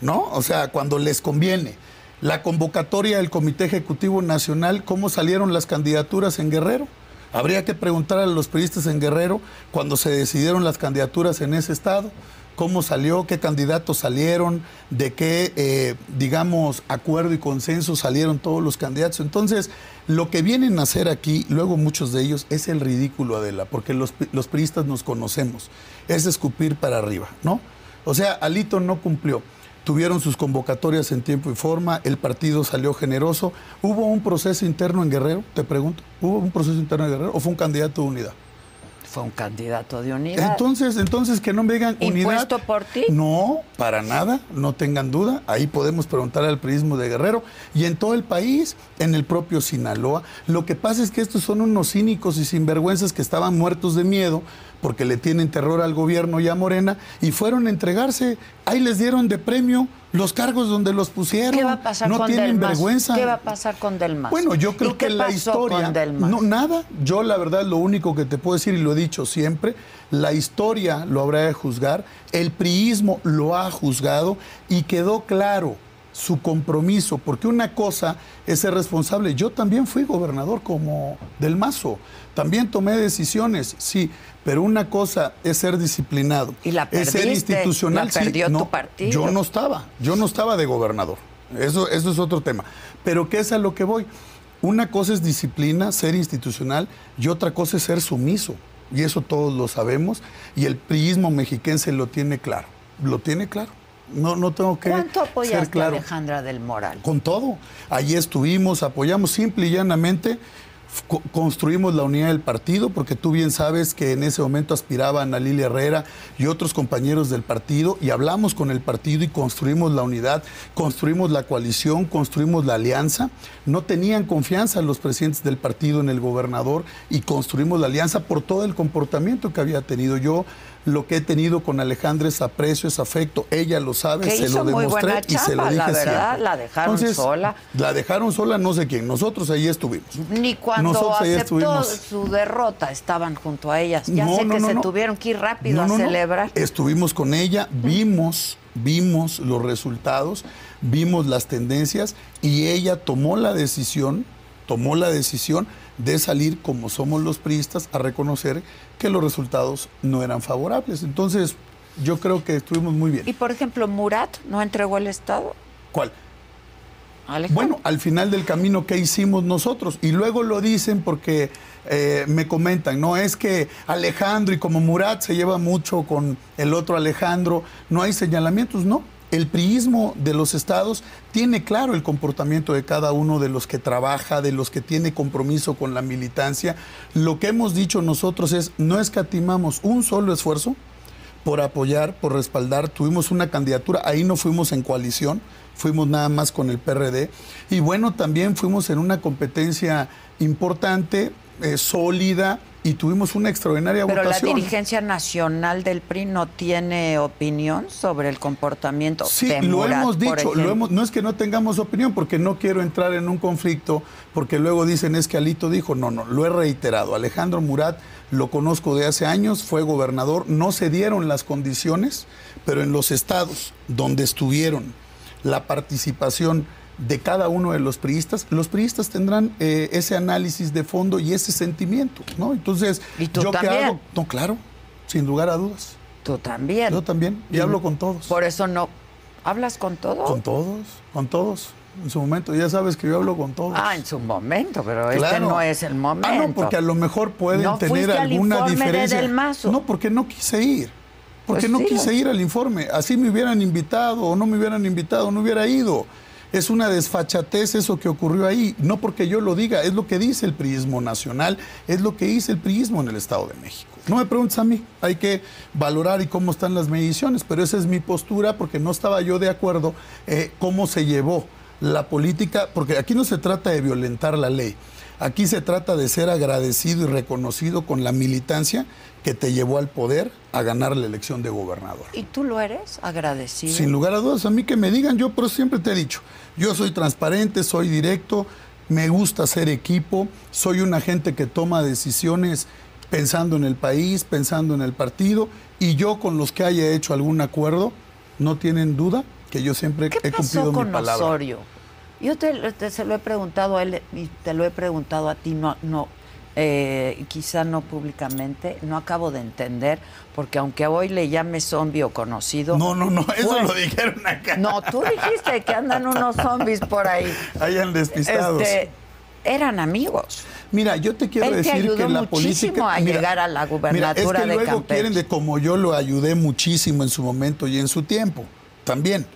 ¿No? O sea, cuando les conviene. La convocatoria del Comité Ejecutivo Nacional, ¿cómo salieron las candidaturas en Guerrero? Habría que preguntar a los periodistas en Guerrero cuando se decidieron las candidaturas en ese estado, cómo salió, qué candidatos salieron, de qué, eh, digamos, acuerdo y consenso salieron todos los candidatos. Entonces, lo que vienen a hacer aquí, luego muchos de ellos, es el ridículo, Adela, porque los, los priistas nos conocemos, es escupir para arriba, ¿no? O sea, Alito no cumplió. Tuvieron sus convocatorias en tiempo y forma, el partido salió generoso. ¿Hubo un proceso interno en Guerrero? Te pregunto. ¿Hubo un proceso interno en Guerrero o fue un candidato de unidad? Fue un candidato de unidad. Entonces, entonces que no me digan unidad. ¿Impuesto por ti? No, para nada, no tengan duda. Ahí podemos preguntar al prismo de Guerrero y en todo el país, en el propio Sinaloa. Lo que pasa es que estos son unos cínicos y sinvergüenzas que estaban muertos de miedo porque le tienen terror al gobierno y a Morena y fueron a entregarse. Ahí les dieron de premio los cargos donde los pusieron. ¿Qué va a pasar no con tienen Del Mazo? vergüenza. ¿Qué va a pasar con Del Mazo? Bueno, yo ¿Y creo qué que la pasó historia. con? No, nada. Yo, la verdad, lo único que te puedo decir, y lo he dicho siempre, la historia lo habrá de juzgar, el priismo lo ha juzgado y quedó claro su compromiso, porque una cosa es ser responsable. Yo también fui gobernador como Del Mazo, también tomé decisiones, sí, pero una cosa es ser disciplinado, Y la es ser perdiste, institucional. la sí, perdió tu partido. Yo no estaba, yo no estaba de gobernador. Eso, eso es otro tema. Pero ¿qué es a lo que voy? Una cosa es disciplina, ser institucional, y otra cosa es ser sumiso. Y eso todos lo sabemos, y el priismo mexiquense lo tiene claro. Lo tiene claro. No, no tengo que ¿Cuánto apoyaste ser claro. a Alejandra del Moral? Con todo. Allí estuvimos, apoyamos simple y llanamente. Construimos la unidad del partido, porque tú bien sabes que en ese momento aspiraban a Lilia Herrera y otros compañeros del partido, y hablamos con el partido y construimos la unidad, construimos la coalición, construimos la alianza. No tenían confianza los presidentes del partido en el gobernador y construimos la alianza por todo el comportamiento que había tenido yo. Lo que he tenido con Alejandra es aprecio, es afecto. Ella lo sabe, se hizo lo muy demostré buena y se lo dije la verdad, siempre. la dejaron sola. La dejaron sola no sé quién. Nosotros ahí estuvimos. Ni cuando Nosotros aceptó su derrota estaban junto a ellas. Ya No, sé no, que no, se tuvieron que ir rápido a celebrar. Estuvimos con ella, vimos, vimos los resultados, vimos las tendencias y ella tomó la decisión, tomó la decisión de salir como somos los priistas a reconocer que los resultados no eran favorables. Entonces, yo creo que estuvimos muy bien. Y por ejemplo, Murat no entregó el Estado. ¿Cuál? Alejandro. Bueno, al final del camino, ¿qué hicimos nosotros? Y luego lo dicen porque eh, me comentan, no es que Alejandro y como Murat se lleva mucho con el otro Alejandro, no hay señalamientos, no. El priismo de los estados tiene claro el comportamiento de cada uno de los que trabaja, de los que tiene compromiso con la militancia. Lo que hemos dicho nosotros es, no escatimamos un solo esfuerzo por apoyar, por respaldar. Tuvimos una candidatura, ahí no fuimos en coalición, fuimos nada más con el PRD. Y bueno, también fuimos en una competencia importante, eh, sólida, y tuvimos una extraordinaria Pero votación. la dirigencia nacional del PRI no tiene opinión sobre el comportamiento Sí, de lo Murat, hemos dicho, lo hemos, no es que no tengamos opinión, porque no quiero entrar en un conflicto, porque luego dicen es que Alito dijo, no, no, lo he reiterado. Alejandro Murat lo conozco de hace años, fue gobernador, no se dieron las condiciones, pero en los estados donde estuvieron la participación de cada uno de los priistas, los priistas tendrán eh, ese análisis de fondo y ese sentimiento, ¿no? Entonces, ¿Y tú ¿yo qué también? hago? No, claro, sin lugar a dudas. Tú también. Yo también, y hablo con todos. Por eso no. ¿Hablas con todos? Con todos, con todos. En su momento, ya sabes que yo hablo con todos. Ah, en su momento, pero este no es el momento. Ah, no, porque a lo mejor pueden ¿No tener al alguna de diferencia. Del Mazo? No, porque no quise ir. Porque Pues no sí. quise ir al informe. Así me hubieran invitado o no me hubieran invitado, no hubiera ido. Es una desfachatez eso que ocurrió ahí. No porque yo lo diga, es lo que dice el priismo nacional, es lo que dice el priismo en el Estado de México. No me preguntes a mí, hay que valorar y cómo están las mediciones, pero esa es mi postura porque no estaba yo de acuerdo eh, cómo se llevó la política, porque aquí no se trata de violentar la ley, aquí se trata de ser agradecido y reconocido con la militancia que te llevó al poder a ganar la elección de gobernador. ¿Y tú lo eres? Agradecido. Sin lugar a dudas, a mí que me digan, yo pero siempre te he dicho, yo soy transparente, soy directo, me gusta ser equipo, soy una gente que toma decisiones pensando en el país, pensando en el partido, y yo con los que haya hecho algún acuerdo, no tienen duda que yo siempre ¿Qué he cumplido pasó mi con palabra. Osorio? Yo te, te- se lo he preguntado a él y te lo he preguntado a ti, no, no, eh, quizá no públicamente, no acabo de entender, porque aunque hoy le llame zombie o conocido. No, no, no, eso fue- lo dijeron acá. No, tú dijiste que andan unos zombies por ahí. Hayan despistados. Este, eran amigos. Mira, yo te quiero Él te decir ayudó que la política a llegar a la Mira, es gubernatura que de luego Campeche. quieren de como yo lo ayudé muchísimo en su momento y en su tiempo. También.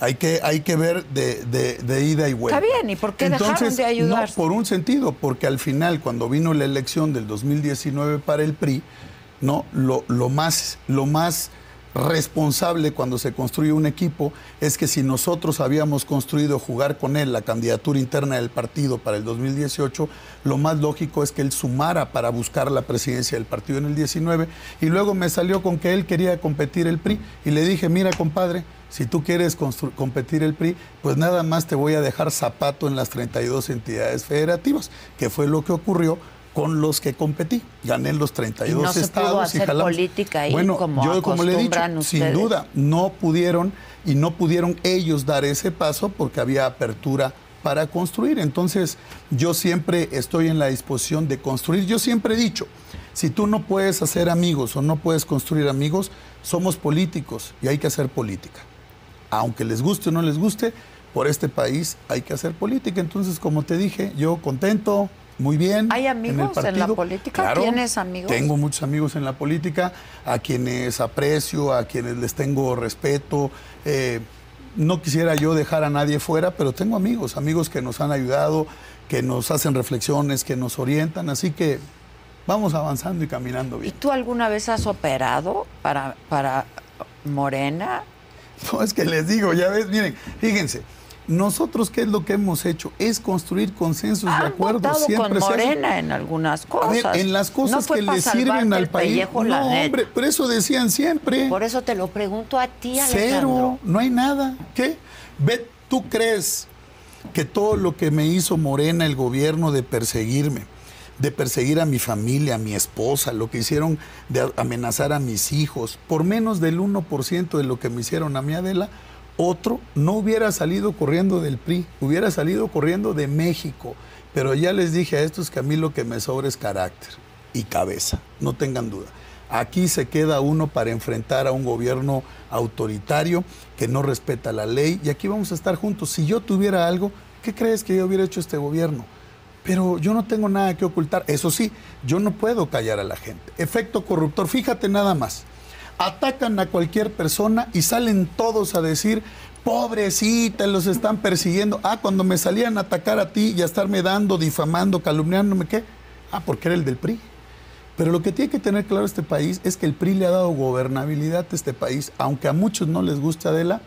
Hay que, hay que ver de, de- de ida y vuelta. Está bien, ¿y por qué dejaron de ayudar? No, por un sentido, porque al final, cuando vino la elección del 2019 para el PRI, ¿no? Lo, lo más, lo más responsable cuando se construye un equipo es que si nosotros habíamos construido jugar con él la candidatura interna del partido para el 2018, lo más lógico es que él sumara para buscar la presidencia del partido en el 19 y luego me salió con que él quería competir el PRI y le dije, mira compadre, si tú quieres competir el PRI, pues nada más te voy a dejar zapato en las 32 entidades federativas, que fue lo que ocurrió con los que competí. Gané los 32 Y no se estados y hacer jalamos. política ahí, bueno, como yo como le he dicho, sin duda, no pudieron y no pudieron ellos dar ese paso porque había apertura para construir. Entonces, yo siempre estoy en la disposición de construir. Yo siempre he dicho, si tú no puedes hacer amigos o no puedes construir amigos, somos políticos y hay que hacer política. Aunque les guste o no les guste, por este país hay que hacer política. Entonces, como te dije, yo contento, muy bien. ¿Hay amigos en, la política? Claro, ¿Tienes amigos? Tengo muchos amigos en la política, a quienes aprecio, a quienes les tengo respeto. Eh, no quisiera yo dejar a nadie fuera, pero tengo amigos, amigos que nos han ayudado, que nos hacen reflexiones, que nos orientan, así que vamos avanzando y caminando ¿Y bien. tú alguna vez has operado para, para Morena? No, es que les digo, ya ves, miren, fíjense, nosotros qué es lo que hemos hecho es construir consensos de acuerdo. votado Siempre con se Morena en algunas A cosas. ver, en las cosas que le sirven al país. la no, hombre, pero eso decían siempre. Por eso te lo pregunto a ti, Alejandro. Cero, no hay nada. ¿Qué? Ve, ¿tú crees que todo lo que me hizo Morena, el gobierno, de perseguirme, de perseguir a mi familia, a mi esposa, lo que hicieron de amenazar a mis hijos, por menos del 1% de lo que me hicieron a mi Adela, otro no hubiera salido corriendo del PRI, hubiera salido corriendo de México. Pero ya les dije a estos que a mí lo que me sobra es carácter y cabeza, no tengan duda. Aquí se queda uno para enfrentar a un gobierno autoritario que no respeta la ley y aquí vamos a estar juntos. Si yo tuviera algo, ¿qué crees que yo hubiera hecho este gobierno? Pero yo no tengo nada que ocultar. Eso sí, yo no puedo callar a la gente. Efecto corruptor, fíjate nada más. Atacan a cualquier persona y salen todos a decir, pobrecita, los están persiguiendo. Ah, cuando me salían a atacar a ti y a estarme dando, difamando, calumniándome, ¿qué? Ah, porque era el del PRI. Pero lo que tiene que tener claro este país es que el PRI le ha dado gobernabilidad a este país, aunque a muchos no les guste Adela,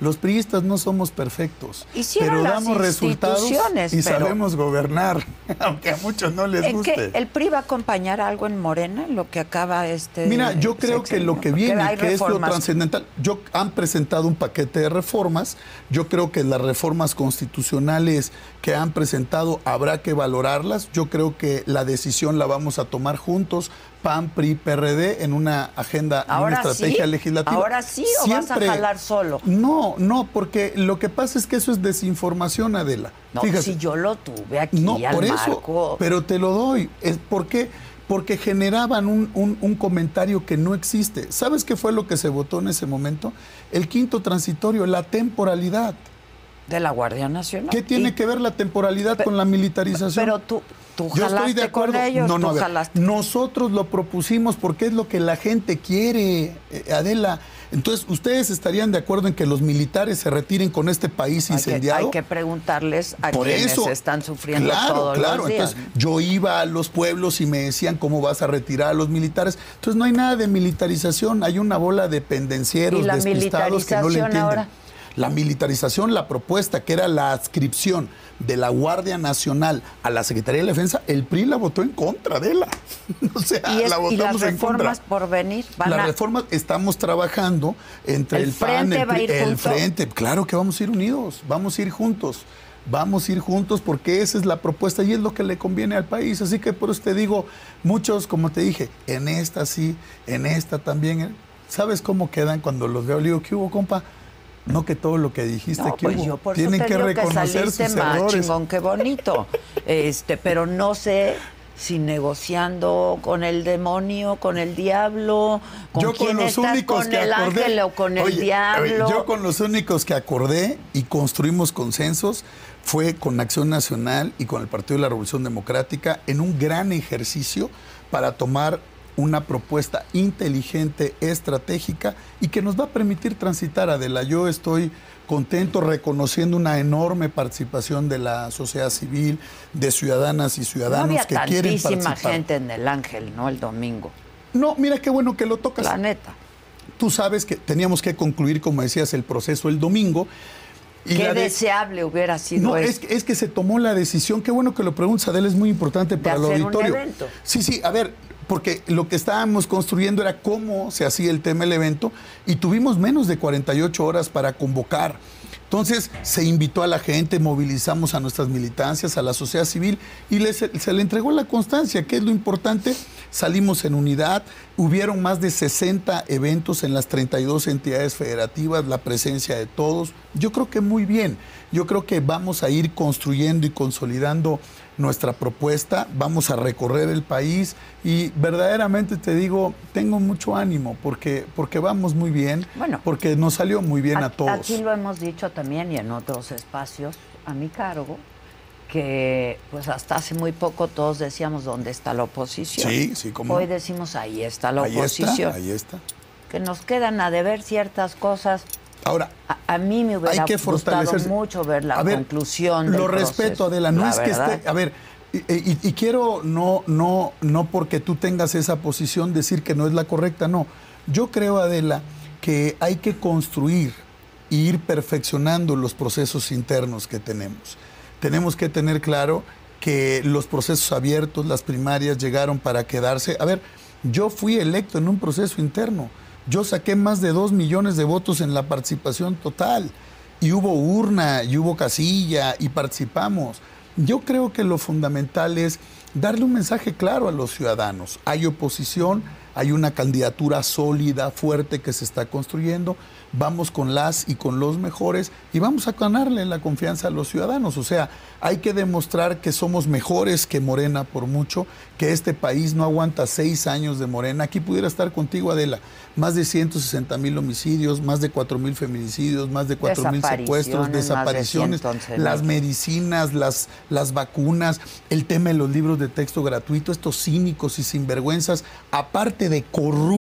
Los priistas no somos perfectos, Hicieron pero damos resultados y pero- sabemos gobernar, aunque a muchos no les ¿En guste. ¿El PRI va a acompañar algo en Morena, en lo que acaba este Mira, yo creo que lo que viene, que es lo trascendental, yo han presentado un paquete de reformas. Yo creo que las reformas constitucionales que han presentado habrá que valorarlas. Yo creo que la decisión la vamos a tomar juntos, PAN, PRI, PRD, en una agenda, en una estrategia sí, legislativa. ahora sí o vas a jalar solo. No, no, porque lo que pasa es que eso es desinformación, Adela. No, Fíjate. si yo lo tuve aquí No, al por eso. Pero te lo doy. Es porque, porque generaban un, un- un comentario que no existe. ¿Sabes qué fue lo que se votó en ese momento? El quinto transitorio, la temporalidad. De la Guardia Nacional. ¿Qué tiene Y- que ver la temporalidad con la militarización? Pero tú, tú Yo jalaste estoy de acuerdo. con ellos, no, no, tú jalaste. Nosotros lo propusimos porque es lo que la gente quiere, eh, Adela. Entonces, ¿ustedes estarían de acuerdo en que los militares se retiren con este país Hay que, incendiado? hay que preguntarles a Por quienes eso, están sufriendo claro, todos claro. los días. Entonces, yo iba a los pueblos y me decían cómo vas a retirar a los militares. Entonces, no hay nada de militarización, hay una bola de pendencieros, ¿Y la despistados que no le entienden. ahora? La militarización, la propuesta que era la adscripción de la Guardia Nacional a la Secretaría de Defensa, el PRI la votó en contra de la. o sea, y, es- la y las votamos en contra. reformas por venir van Las a... reformas estamos trabajando entre ¿El el, PAN, el, PRI, el frente. Claro que vamos a ir unidos, vamos a ir juntos. Vamos a ir juntos porque esa es la propuesta y es lo que le conviene al país. Así que por eso te digo, muchos, como te dije, en esta sí, en esta también. ¿Sabes cómo quedan cuando los veo? Le digo, ¿qué hubo, compa? No que todo lo que dijiste No, que pues hubo. yo por Tienen eso te que digo reconocer que saliste sus más errores. chingón que bonito. Este, pero no sé si negociando con el demonio, con el diablo, con yo quién con los estás, únicos con que el acordé, ángel o con el diablo. oye, yo con los únicos que acordé y construimos consensos fue con Acción Nacional y con el Partido de la Revolución Democrática en un gran ejercicio para tomar una propuesta inteligente, estratégica y que nos va a permitir transitar, Adela. Yo estoy contento reconociendo una enorme participación de la sociedad civil, de ciudadanas y no ciudadanos había que quieren tantísima participar. gente en el ángel, ¿no? El domingo. No, mira qué bueno que lo tocas. La neta. Tú sabes que teníamos que concluir, como decías, el proceso el domingo. Y Qué de- deseable hubiera sido No, es, que- es que se tomó la decisión. Qué bueno que lo preguntas, Adela, es muy importante para el hacer un auditorio. evento. Sí, sí, a ver, porque lo que estábamos construyendo era cómo se hacía el tema del evento y tuvimos menos de 48 horas para convocar. Entonces se invitó a la gente, movilizamos a nuestras militancias, a la sociedad civil y se le entregó la constancia, que es lo importante. Salimos en unidad, hubieron más de 60 eventos en las 32 entidades federativas, la presencia de todos. Yo creo que muy bien, yo creo que vamos a ir construyendo y consolidando nuestra propuesta, vamos a recorrer el país y verdaderamente te digo, tengo mucho ánimo porque, porque vamos muy bien, Bueno. porque nos salió muy bien a todos. Aquí lo hemos dicho también y en otros espacios a mi cargo, que pues hasta hace muy poco todos decíamos dónde está la oposición. Sí, sí, cómo Hoy decimos ahí está la ahí oposición. está, ahí está. Que nos quedan a deber ciertas cosas. Ahora, A, a mí me hubiera hay que gustado fortalecerse. mucho ver la A ver, conclusión. Lo del respeto, proceso, Adela. No es que esté. A ver, y, y- y quiero no, no, no porque tú tengas esa posición decir que no es la correcta, no. Yo creo, Adela, que hay que construir e ir perfeccionando los procesos internos que tenemos. Tenemos que tener claro que los procesos abiertos, las primarias llegaron para quedarse. A ver, yo fui electo en un proceso interno. Yo saqué más de dos millones de votos en la participación total. Y hubo urna, y hubo casilla, y participamos. Yo creo que lo fundamental es darle un mensaje claro a los ciudadanos. Hay oposición, hay una candidatura sólida, fuerte que se está construyendo. Vamos con las y con los mejores y vamos a ganarle la confianza a los ciudadanos. O sea, hay que demostrar que somos mejores que Morena por mucho, que este país no aguanta seis años de Morena. Aquí pudiera estar contigo, Adela. Más de 160 mil homicidios, más de 4 mil feminicidios, más de 4 mil secuestros, Desapariciones, más de desapariciones, 111,000. las medicinas, las, las vacunas, el tema de los libros de texto gratuito, estos cínicos y sinvergüenzas, aparte de corruptos.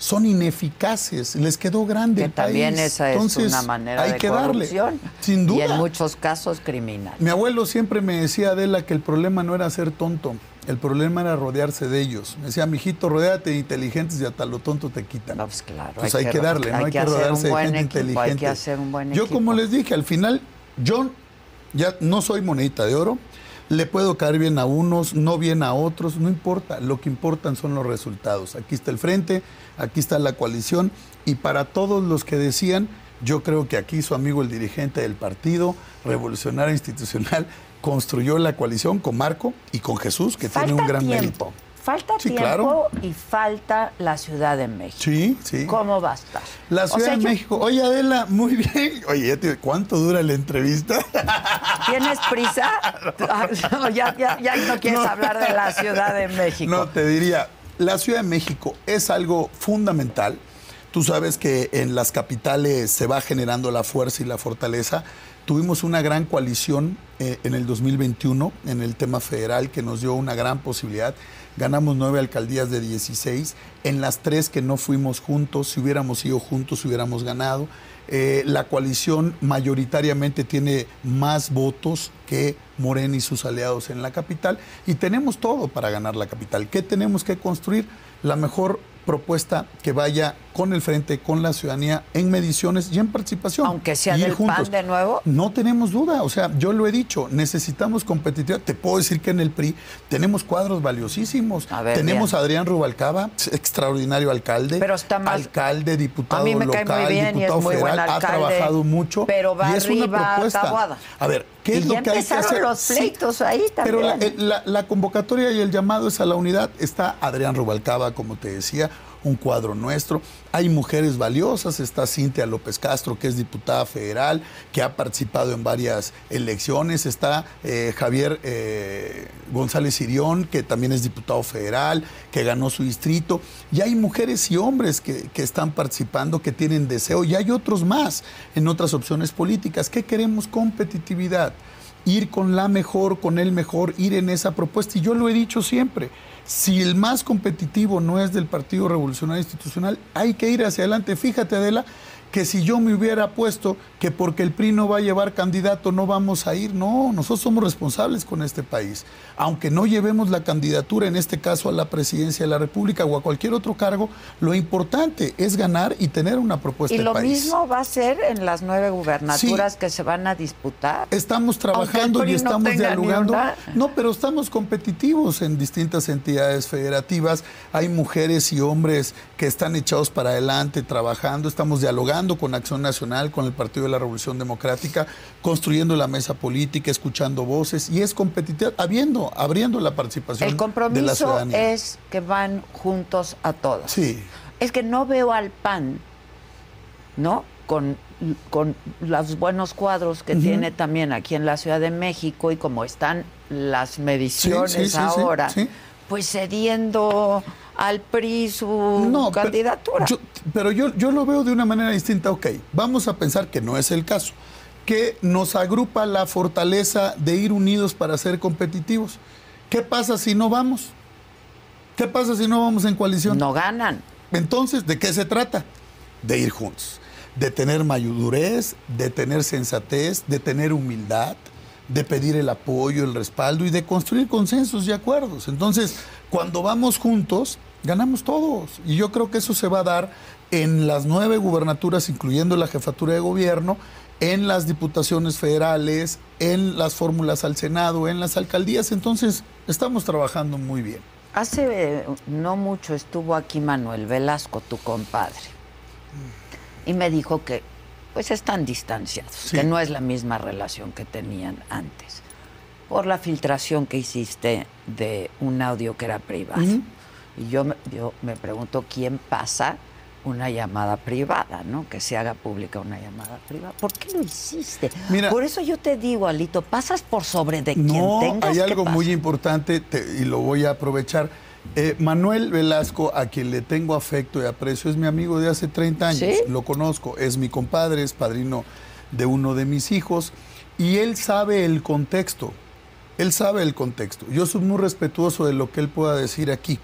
Son ineficaces, les quedó grande Que el también país. esa es Entonces, una manera hay de que corrupción. darle, sin duda. Y en muchos casos criminal. Mi abuelo siempre me decía, Adela, que el problema no era ser tonto, el problema era rodearse de ellos. Me decía, mijito, rodéate de inteligentes y hasta lo tonto te quitan. pues claro. Pues hay hay, que que, darle, hay ¿no? Hay que que, rodearse de gente equipo, hay que inteligente. hacer un buen Yo, equipo. como les dije, al final, yo ya no soy monedita de oro. Le puedo caer bien a unos, no bien a otros, no importa. Lo que importan son los resultados. Aquí está el frente, aquí está la coalición. Y para todos los que decían, yo creo que aquí su amigo, el dirigente del partido revolucionario institucional, construyó la coalición con Marco y con Jesús, que Falta tiene un gran tiempo. mérito. Falta Sí, tiempo claro. y falta la Ciudad de México. Sí, sí. ¿Cómo va a estar? La O Ciudad sea, de yo- México. Oye, Adela, muy bien. Oye, ¿cuánto dura la entrevista? ¿Tienes prisa? No, ya, ya- ya no quieres No. hablar de la Ciudad de México. No, te diría, la Ciudad de México es algo fundamental. Tú sabes que en las capitales se va generando la fuerza y la fortaleza. Tuvimos una gran coalición eh, en el 2021 en el tema federal que nos dio una gran posibilidad. Ganamos nueve alcaldías de 16. En las tres que no fuimos juntos, si hubiéramos ido juntos, hubiéramos ganado. Eh, la coalición mayoritariamente tiene más votos que Morena y sus aliados en la capital y tenemos todo para ganar la capital. ¿Qué tenemos que construir? La mejor propuesta que vaya con el frente, con la ciudadanía, en mediciones y en participación. Aunque sea Y del PAN de nuevo. No tenemos duda, o sea, yo lo he dicho, necesitamos competitividad. Te puedo decir que en el PRI tenemos cuadros valiosísimos. ver, tenemos bien. a Adrián Rubalcaba, extraordinario alcalde. Pero está más- Alcalde, diputado A mí me cae local, muy bien y es diputado buen federal, ha trabajado mucho. pero va y es una arriba propuesta. Taboada. A ver, ¿qué es Y lo ya que hay que empezaron hacer? los pleitos ahí Pero la, también. eh, la- la convocatoria y el llamado es a la unidad. Está Adrián Rubalcaba, como te decía, un cuadro nuestro. Hay mujeres valiosas. Está Cintia López Castro, que es diputada federal, que ha participado en varias elecciones. Está eh, Javier eh, González Sirión, que también es diputado federal, que ganó su distrito. Y hay mujeres y hombres que, que están participando, que tienen deseo. Y hay otros más en otras opciones políticas. ¿Qué queremos? Competitividad ir con la mejor, con el mejor, ir en esa propuesta. Y yo lo he dicho siempre, si el más competitivo no es del Partido Revolucionario Institucional, hay que ir hacia adelante. Fíjate, Adela, que si yo me hubiera puesto que porque el PRI no va a llevar candidato no vamos a ir, no, nosotros somos responsables con este país. Aunque no llevemos la candidatura, en este caso a la presidencia de la República o a cualquier otro cargo, lo importante es ganar y tener una propuesta Y lo país. mismo va a ser en las nueve gubernaturas que se van a disputar. Estamos trabajando y no estamos dialogando. No, pero estamos competitivos en distintas entidades federativas. Hay mujeres y hombres que están echados para adelante trabajando. Estamos dialogando con Acción Nacional, con el Partido de la Revolución Democrática, construyendo la mesa política, escuchando voces y es competitividad, habiendo, abriendo la participación El de la compromiso ciudadanía. es que van juntos a todos. Sí. Es que no veo al PAN, ¿no? Con, con los buenos cuadros que tiene también aquí en la Ciudad de México y como están las mediciones sí, sí, ahora, sí. Pues cediendo al PRI su pero candidatura. yo- Pero, yo, yo lo veo de una manera distinta. Ok, vamos a pensar que no es el caso. Que nos agrupa la fortaleza de ir unidos para ser competitivos. ¿Qué pasa si no vamos? ¿Qué pasa si no vamos en coalición? No ganan. Entonces, ¿de qué se trata? De ir juntos. De tener madurez, de tener sensatez, de tener humildad, de pedir el apoyo, el respaldo y de construir consensos y acuerdos. Entonces, cuando vamos juntos, ganamos todos. Y yo creo que eso se va a dar en las nueve gubernaturas, incluyendo la jefatura de gobierno, en las diputaciones federales, en las fórmulas al Senado, en las alcaldías. Entonces, estamos trabajando muy bien. Hace eh, no mucho estuvo aquí Manuel Velasco, tu compadre, y me dijo que pues están distanciados, que no es la misma relación que tenían antes, por la filtración que hiciste de un audio que era privado. Y yo, me- yo me pregunto quién pasa una llamada privada, ¿no? Que se haga pública una llamada privada. ¿Por qué lo hiciste? Mira- por eso yo te digo, Alito, pasas por sobre de quien No, tengas hay algo muy importante te- y lo voy a aprovechar. Eh, Manuel Velasco, a quien le tengo afecto y aprecio, es mi amigo de hace 30 años. ¿Sí? Lo conozco, es mi compadre, es padrino de uno de mis hijos y él sabe el contexto. Él sabe el contexto. Yo soy muy respetuoso de lo que él pueda decir aquí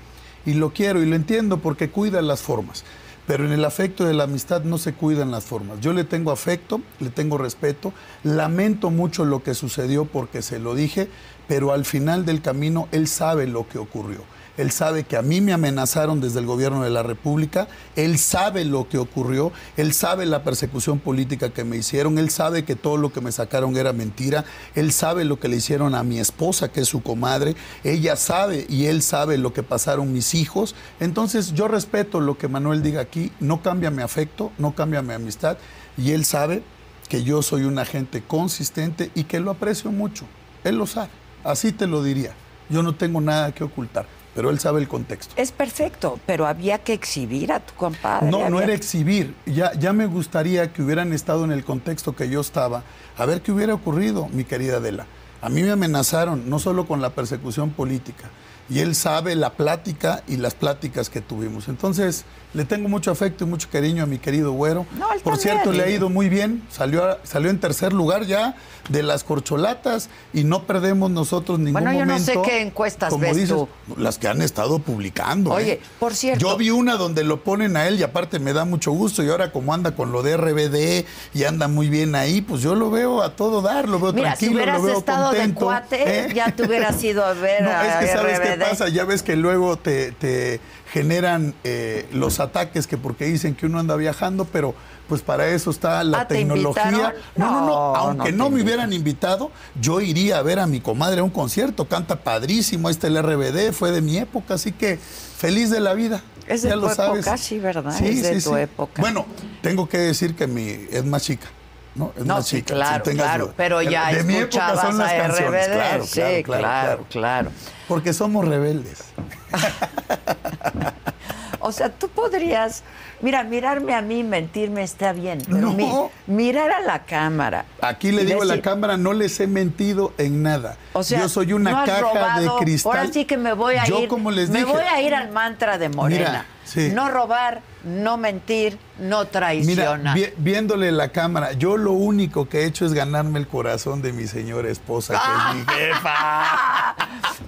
y lo quiero y lo entiendo porque cuida las formas. Pero en el afecto de la amistad no se cuidan las formas. Yo le tengo afecto, le tengo respeto, lamento mucho lo que sucedió porque se lo dije, pero al final del camino él sabe lo que ocurrió. Él sabe que a mí me amenazaron desde el gobierno de la República, él sabe lo que ocurrió, él sabe la persecución política que me hicieron, él sabe que todo lo que me sacaron era mentira, él sabe lo que le hicieron a mi esposa, que es su comadre, ella sabe y él sabe lo que pasaron mis hijos. Entonces yo respeto lo que Manuel diga aquí, no cambia mi afecto, no cambia mi amistad. Y él sabe que yo soy una gente consistente y que lo aprecio mucho. Él lo sabe, así te lo diría. Yo no tengo nada que ocultar, pero él sabe el contexto. Es perfecto, pero había que exhibir a tu compadre. No, no era exhibir. Ya, ya me gustaría que hubieran estado en el contexto que yo estaba. A ver qué hubiera ocurrido, mi querida Adela. A mí me amenazaron, no solo con la persecución política. Y él sabe la plática y las pláticas que tuvimos. Entonces, le tengo mucho afecto y mucho cariño a mi querido güero. No, Por también, cierto, le ha ido muy bien. Salió, a- salió en tercer lugar ya de las corcholatas y no perdemos nosotros ningún Bueno, yo no sé momento. qué encuestas como ves dices, tú. Las que han estado publicando. Oye, ¿eh? por cierto. Yo vi una donde lo ponen a él y aparte me da mucho gusto y ahora como anda con lo de RBD y anda muy bien ahí, pues yo lo veo a todo dar, lo veo Mira, si tranquilo, hubieras lo veo estado contento. de cuate, ¿eh? ya te hubieras ido a ver No, a es que sabes qué pasa, ya ves que luego te, te generan eh, los ataques que porque dicen que uno anda viajando, pero pues para eso está la Ah, ¿te tecnología. No, no, no, aunque no me hubieran invitado, yo iría a ver a mi comadre a un concierto, canta padrísimo, este el RBD fue de mi época, así que feliz de la vida. Es de ya tu lo sabes. época, sí, ¿verdad? Es de tu época. Bueno, tengo que decir que mi es más chica. No, es No, más sí, chica. claro, tengas claro, pero ya de mi época son las a canciones, RBD, claro, sí, claro, claro, claro, claro. Porque somos rebeldes. O sea, tú podrías, mira, mirarme a mí, mentirme está bien, pero No. mi- mirar a la cámara. Aquí le digo a la cámara, no les he mentido en nada. O sea, Yo soy una no caja robado. de cristal. Ahora sí que me voy a Yo, ir. como les me dije, voy a ir al mantra de Morena. Mira, sí. No robar, no mentir, no Mira, traicionar. vi- viéndole la cámara, yo lo único que he hecho es ganarme el corazón de mi señora esposa, que es mi jefa.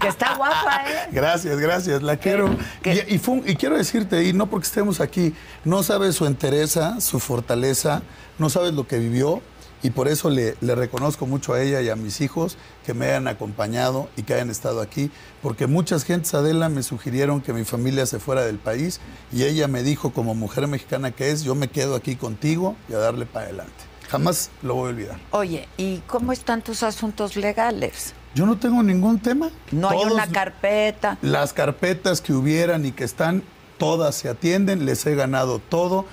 que está guapa, ¿eh? Gracias, gracias, la quiero. Y, y fue y quiero decirte, y no porque estemos aquí, no sabes su entereza, su fortaleza, no sabes lo que vivió, y por eso le, le reconozco mucho a ella y a mis hijos que me hayan acompañado y que hayan estado aquí, porque muchas gentes, Adela, me sugirieron que mi familia se fuera del país, y ella me dijo, como mujer mexicana que es, yo me quedo aquí contigo y a darle para adelante. Jamás lo voy a olvidar. Oye, ¿y cómo están tus asuntos legales? Yo no tengo ningún tema. No hay una carpeta. Las carpetas que hubieran y que están, todas se atienden, les he ganado todo,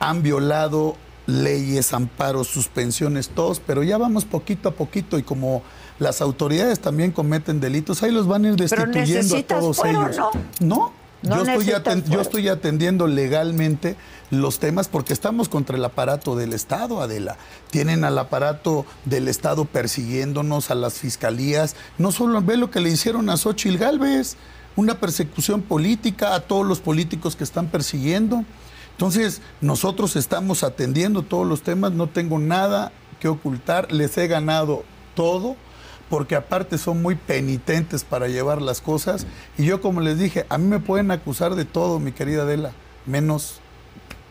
han violado leyes, amparos, suspensiones, todos, pero ya vamos poquito a poquito y como las autoridades también cometen delitos, ahí los van a ir destituyendo a todos fuero, ellos. ¿no? No, No yo, estoy yo estoy atendiendo legalmente los temas porque estamos contra el aparato del Estado, Adela. Tienen al aparato del Estado persiguiéndonos, a las fiscalías. No solo ve lo que le hicieron a Xochitl Gálvez, una persecución política a todos los políticos que están persiguiendo. Entonces, nosotros estamos atendiendo todos los temas, no tengo nada que ocultar, les he ganado todo porque aparte son muy penitentes para llevar las cosas. Y yo, como les dije, a mí me pueden acusar de todo, mi querida Adela, menos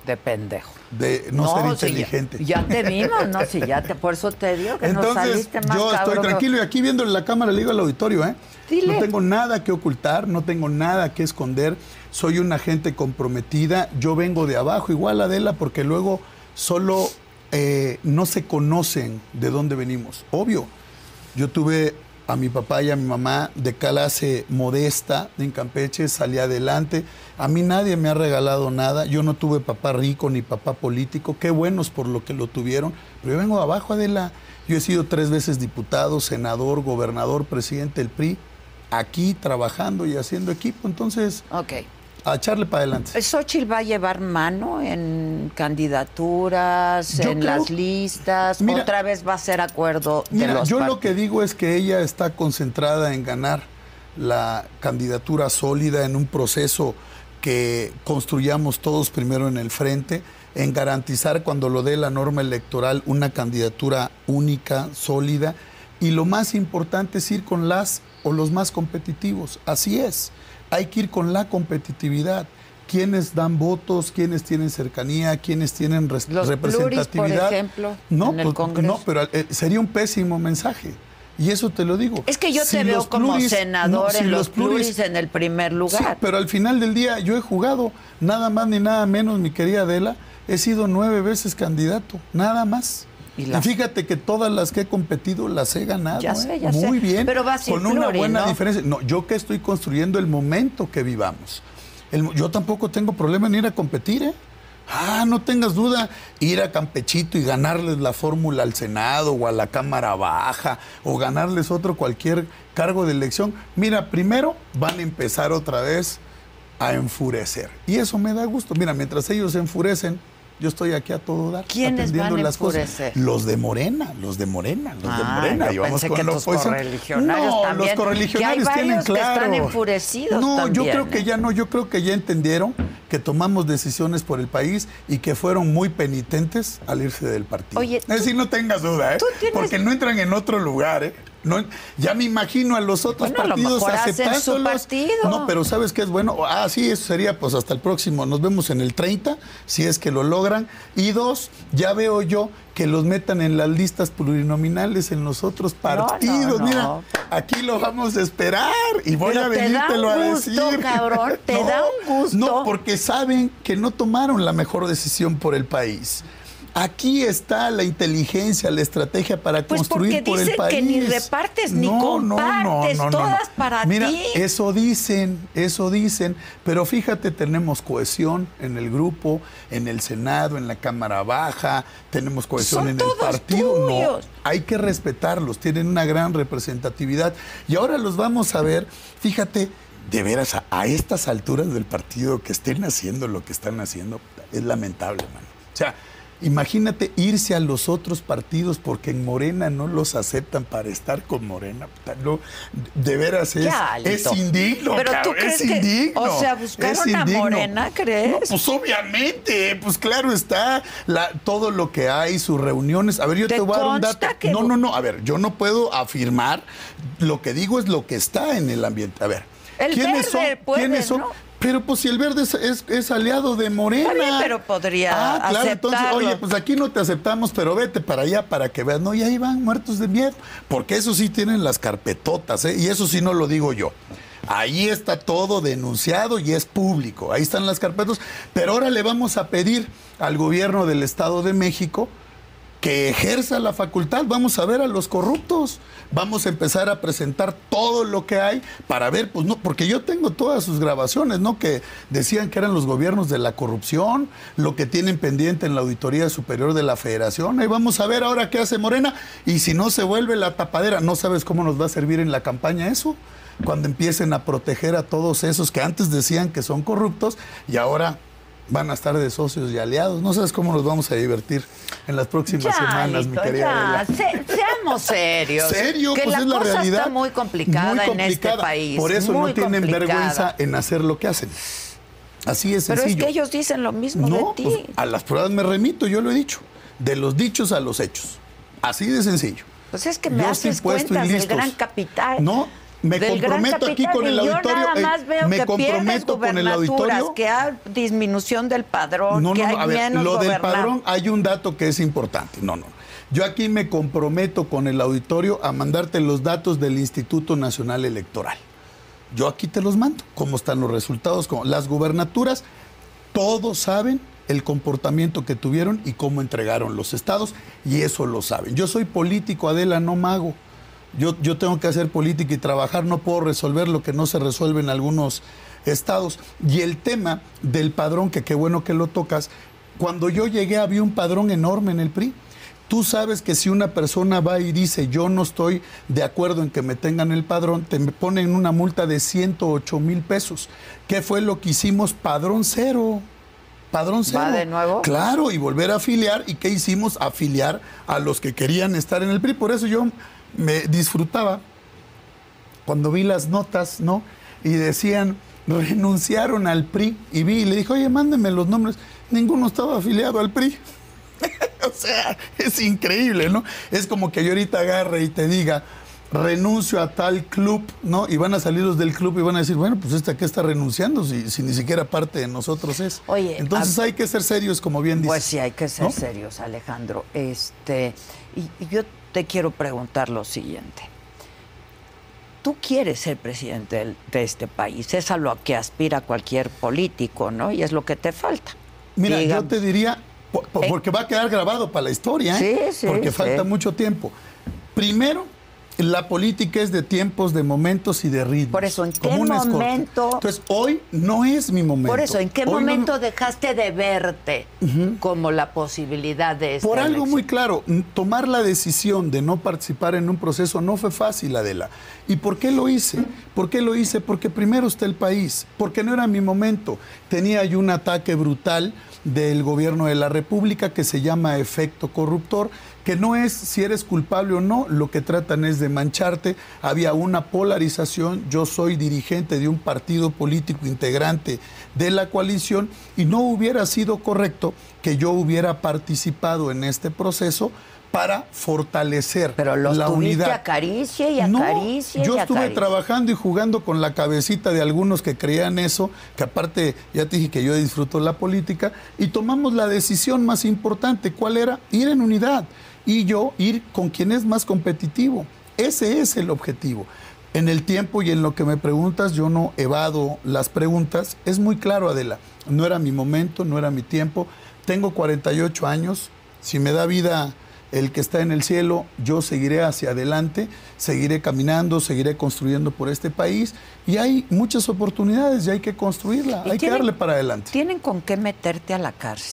De pendejo. de no, ser si inteligente. Ya, ya te vimos, ¿no? Si ya te, por eso te digo que no Entonces, saliste más yo estoy tranquilo y aquí viéndole la cámara le digo al auditorio, ¿eh? Dile. No tengo nada que ocultar, no tengo nada que esconder. Soy una gente comprometida. Yo vengo de abajo, igual Adela, porque luego solo eh, no se conocen de dónde venimos. Obvio, yo tuve a mi papá y a mi mamá de clase modesta en Campeche, salí adelante. A mí nadie me ha regalado nada. Yo no tuve papá rico ni papá político. Qué buenos por lo que lo tuvieron. Pero yo vengo abajo, Adela. Yo he sido tres veces diputado, senador, gobernador, presidente del PRI, aquí trabajando y haciendo equipo. Entonces, Ok. A echarle para adelante. ¿Xochitl va a llevar mano en candidaturas, Yo en creo- las listas? Mira- ¿Otra vez va a ser acuerdo de Mira, los yo lo que digo es que ella está concentrada en ganar la candidatura sólida en un proceso que construyamos todos primero en el frente, en garantizar cuando lo dé la norma electoral una candidatura única, sólida, y lo más importante es ir con las o los más competitivos. Así es, hay que ir con la competitividad. Quienes dan votos, quienes tienen cercanía, quienes tienen res- Los pluris, por representatividad. ejemplo, no, en el pues, Congreso. no, pero eh, sería un pésimo mensaje. Y eso te lo digo. Es que yo Si te veo como pluris- senador no, si en los pluris en el primer Sí, lugar. pero al final del día yo he jugado nada más ni nada menos, mi querida Adela. He sido nueve veces candidato, nada más. Y fíjate que todas las que he competido las he ganado. Ya ¿eh? sé, ya Muy sé. bien. Pero sin con una buena ¿no? diferencia. No, yo que estoy construyendo el momento que vivamos. El- yo tampoco tengo problema en ir a competir, ¿eh? Ah, no tengas duda, ir a Campechito y ganarles la fórmula al Senado o a la Cámara Baja o ganarles otro cualquier cargo de elección. Mira, primero van a empezar otra vez a enfurecer. Y eso me da gusto. Mira, mientras ellos se enfurecen, yo estoy aquí a todo dar. ¿Quiénes atendiendo van las cosas. Los de Morena, los de Morena, los de Ah, Morena. yo Y vamos pensé con que tus oposición. correligionarios no, también, los correligionarios que hay tienen varios que claro. están enfurecidos No, yo creo que ¿eh? ya no, yo creo que ya entendieron que tomamos decisiones por el país y que fueron muy penitentes al irse del partido. Oye, es decir, no tengas duda, ¿eh? tú tienes- Porque no entran en otro lugar, ¿eh? No, ya me imagino a los otros Bueno, a lo partidos mejor su partido. No, pero ¿sabes qué es bueno? Ah, sí, eso sería pues hasta el próximo. Nos vemos en el 30, si es que lo logran. Y dos, ya veo yo que los metan en las listas plurinominales en los otros partidos. no. Mira, aquí lo vamos a esperar y voy Pero a venírtelo a decir. cabrón, te da un gusto. No, porque saben que no tomaron la mejor decisión por el país. Aquí está la inteligencia, la estrategia para Pues construir porque por el dicen país. que ni repartes ni compartes, todas para Mira, ti. eso dicen, eso dicen, pero fíjate, tenemos cohesión en el grupo, en el Senado, en la Cámara Baja, tenemos cohesión Son en el partido. No, tuyos. hay que respetarlos, tienen una gran representatividad. Y ahora los vamos a ver, fíjate, de veras, a, a estas alturas del partido que estén haciendo lo que están haciendo, es lamentable, mano. O sea, imagínate irse a los otros partidos porque en Morena no los aceptan para estar con Morena. No, de veras es, es indigno. Pero tú cabrón, crees es que- indigno. o sea, buscaron a. Morena, ¿crees? No, pues obviamente, pues claro está la, todo lo que hay, sus reuniones. A ver, yo ¿Te te, voy a dar un dato. que- No, no, no, a ver, yo no puedo afirmar, lo que digo es lo que está en el ambiente. A ver, El ¿quiénes verde son? puede, ¿Quiénes son? ¿no? Pero pues si el verde es, es- es aliado de Morena. Está bien, pero podría Ah, claro, entonces, aceptarlo. oye, pues aquí no te aceptamos, pero vete para allá para que veas. No, y ahí van muertos de miedo. Porque eso sí tienen las carpetotas, ¿eh? Y eso sí no lo digo yo. Ahí está todo denunciado y es público. Ahí están las carpetas. Pero ahora le vamos a pedir al gobierno del Estado de México que ejerza la facultad. Vamos a ver a los corruptos. Vamos a empezar a presentar todo lo que hay para ver, pues no, porque yo tengo todas sus grabaciones, ¿no? Que decían que eran los gobiernos de la corrupción, lo que tienen pendiente en la Auditoría Superior de la Federación. Ahí vamos a ver ahora qué hace Morena. Y si no se vuelve la tapadera, ¿no sabes cómo nos va a servir en la campaña eso? Cuando empiecen a proteger a todos esos que antes decían que son corruptos y ahora van a estar de socios y aliados. No sabes cómo nos vamos a divertir en las próximas Ya, semanas, mi querida ya. Adela. Se- seamos serios. ¿Serio? Que pues la es la cosa realidad. está muy complicada, Muy en este complicada. país. Por eso muy no tienen complicada. vergüenza en hacer lo que hacen. Así es Pero es sencillo. que ellos dicen lo mismo no, de ti. pues, a las pruebas me remito, yo lo he dicho. De los dichos a los hechos. Así de sencillo. Pues es que me Yo haces y cuentas del gran capital. No, me Del gran comprometo aquí con el auditorio. Yo nada eh, más veo me que comprometo con el auditorio. que hay disminución del padrón, No, que no, hay no, a ver, menos lo del padrón hay un dato que es importante. No, no. Yo aquí me comprometo con el auditorio a mandarte los datos del Instituto Nacional Electoral. Yo aquí te los mando, cómo están los resultados, cómo- las gubernaturas, todos saben el comportamiento que tuvieron y cómo entregaron los estados, y eso lo saben. Yo soy político, Adela, no mago. Yo, yo tengo que hacer política y trabajar, no puedo resolver lo que no se resuelve en algunos estados. Y el tema del padrón, que qué bueno que lo tocas, cuando yo llegué había un padrón enorme en el PRI. Tú sabes que si una persona va y dice yo no estoy de acuerdo en que me tengan el padrón, te ponen una multa de 108 mil pesos. ¿Qué fue lo que hicimos? Padrón cero. Padrón cero. ¿Va de nuevo? Claro, y volver a afiliar. ¿Y qué hicimos? Afiliar a los que querían estar en el PRI. Por eso yo me disfrutaba cuando vi las notas, ¿no? Y decían, renunciaron al PRI. Y vi y le dije, oye, mándenme los nombres. Ninguno estaba afiliado al PRI. o sea, es increíble, ¿no? Es como que yo ahorita agarre y te diga, renuncio a tal club, ¿no? Y van a salir los del club y van a decir, bueno, pues este que está renunciando si, si ni siquiera parte de nosotros es. Oye, entonces a- hay que ser serios, como bien dices. Pues sí, hay que ser ¿no? serios, Alejandro. Este, y, y yo te quiero preguntar lo siguiente. Tú quieres ser presidente de este país, es a lo que aspira cualquier político, ¿no? Y es lo que te falta. Mira, Diga- yo te diría, po- porque va a quedar grabado para la historia, ¿eh? Sí, sí, porque sí. falta mucho tiempo. Primero, la política es de tiempos, de momentos y de ritmos. Por eso, ¿en qué momento- Entonces, hoy no es mi momento. Por eso, ¿en qué Hoy no- momento dejaste de verte como la posibilidad de esta Por algo elección? muy claro, tomar la decisión de no participar en un proceso no fue fácil, Adela. ¿Y por qué lo hice? ¿Por qué lo hice? Porque primero está el país, porque no era mi momento. Tenía yo un ataque brutal del gobierno de la República que se llama efecto corruptor, que no es si eres culpable o no, lo que tratan es de mancharte. Había una polarización, yo soy dirigente de un partido político integrante de la coalición y no hubiera sido correcto que yo hubiera participado en este proceso para fortalecer Pero los la unidad. acaricia y No, acaricia yo y estuve trabajando y jugando con la cabecita de algunos que creían eso, que aparte ya te dije que yo disfruto la política, y tomamos la decisión más importante, ¿cuál era? Ir en unidad y yo ir con quien es más competitivo. Ese es el objetivo. En el tiempo y en lo que me preguntas, yo no evado las preguntas. Es muy claro, Adela, no era mi momento, no era mi tiempo. Tengo 48 años, si me da vida el que está en el cielo, yo seguiré hacia adelante, seguiré caminando, seguiré construyendo por este país y hay muchas oportunidades y hay que construirla, hay que darle para adelante. Tienen con qué meterte a la cárcel.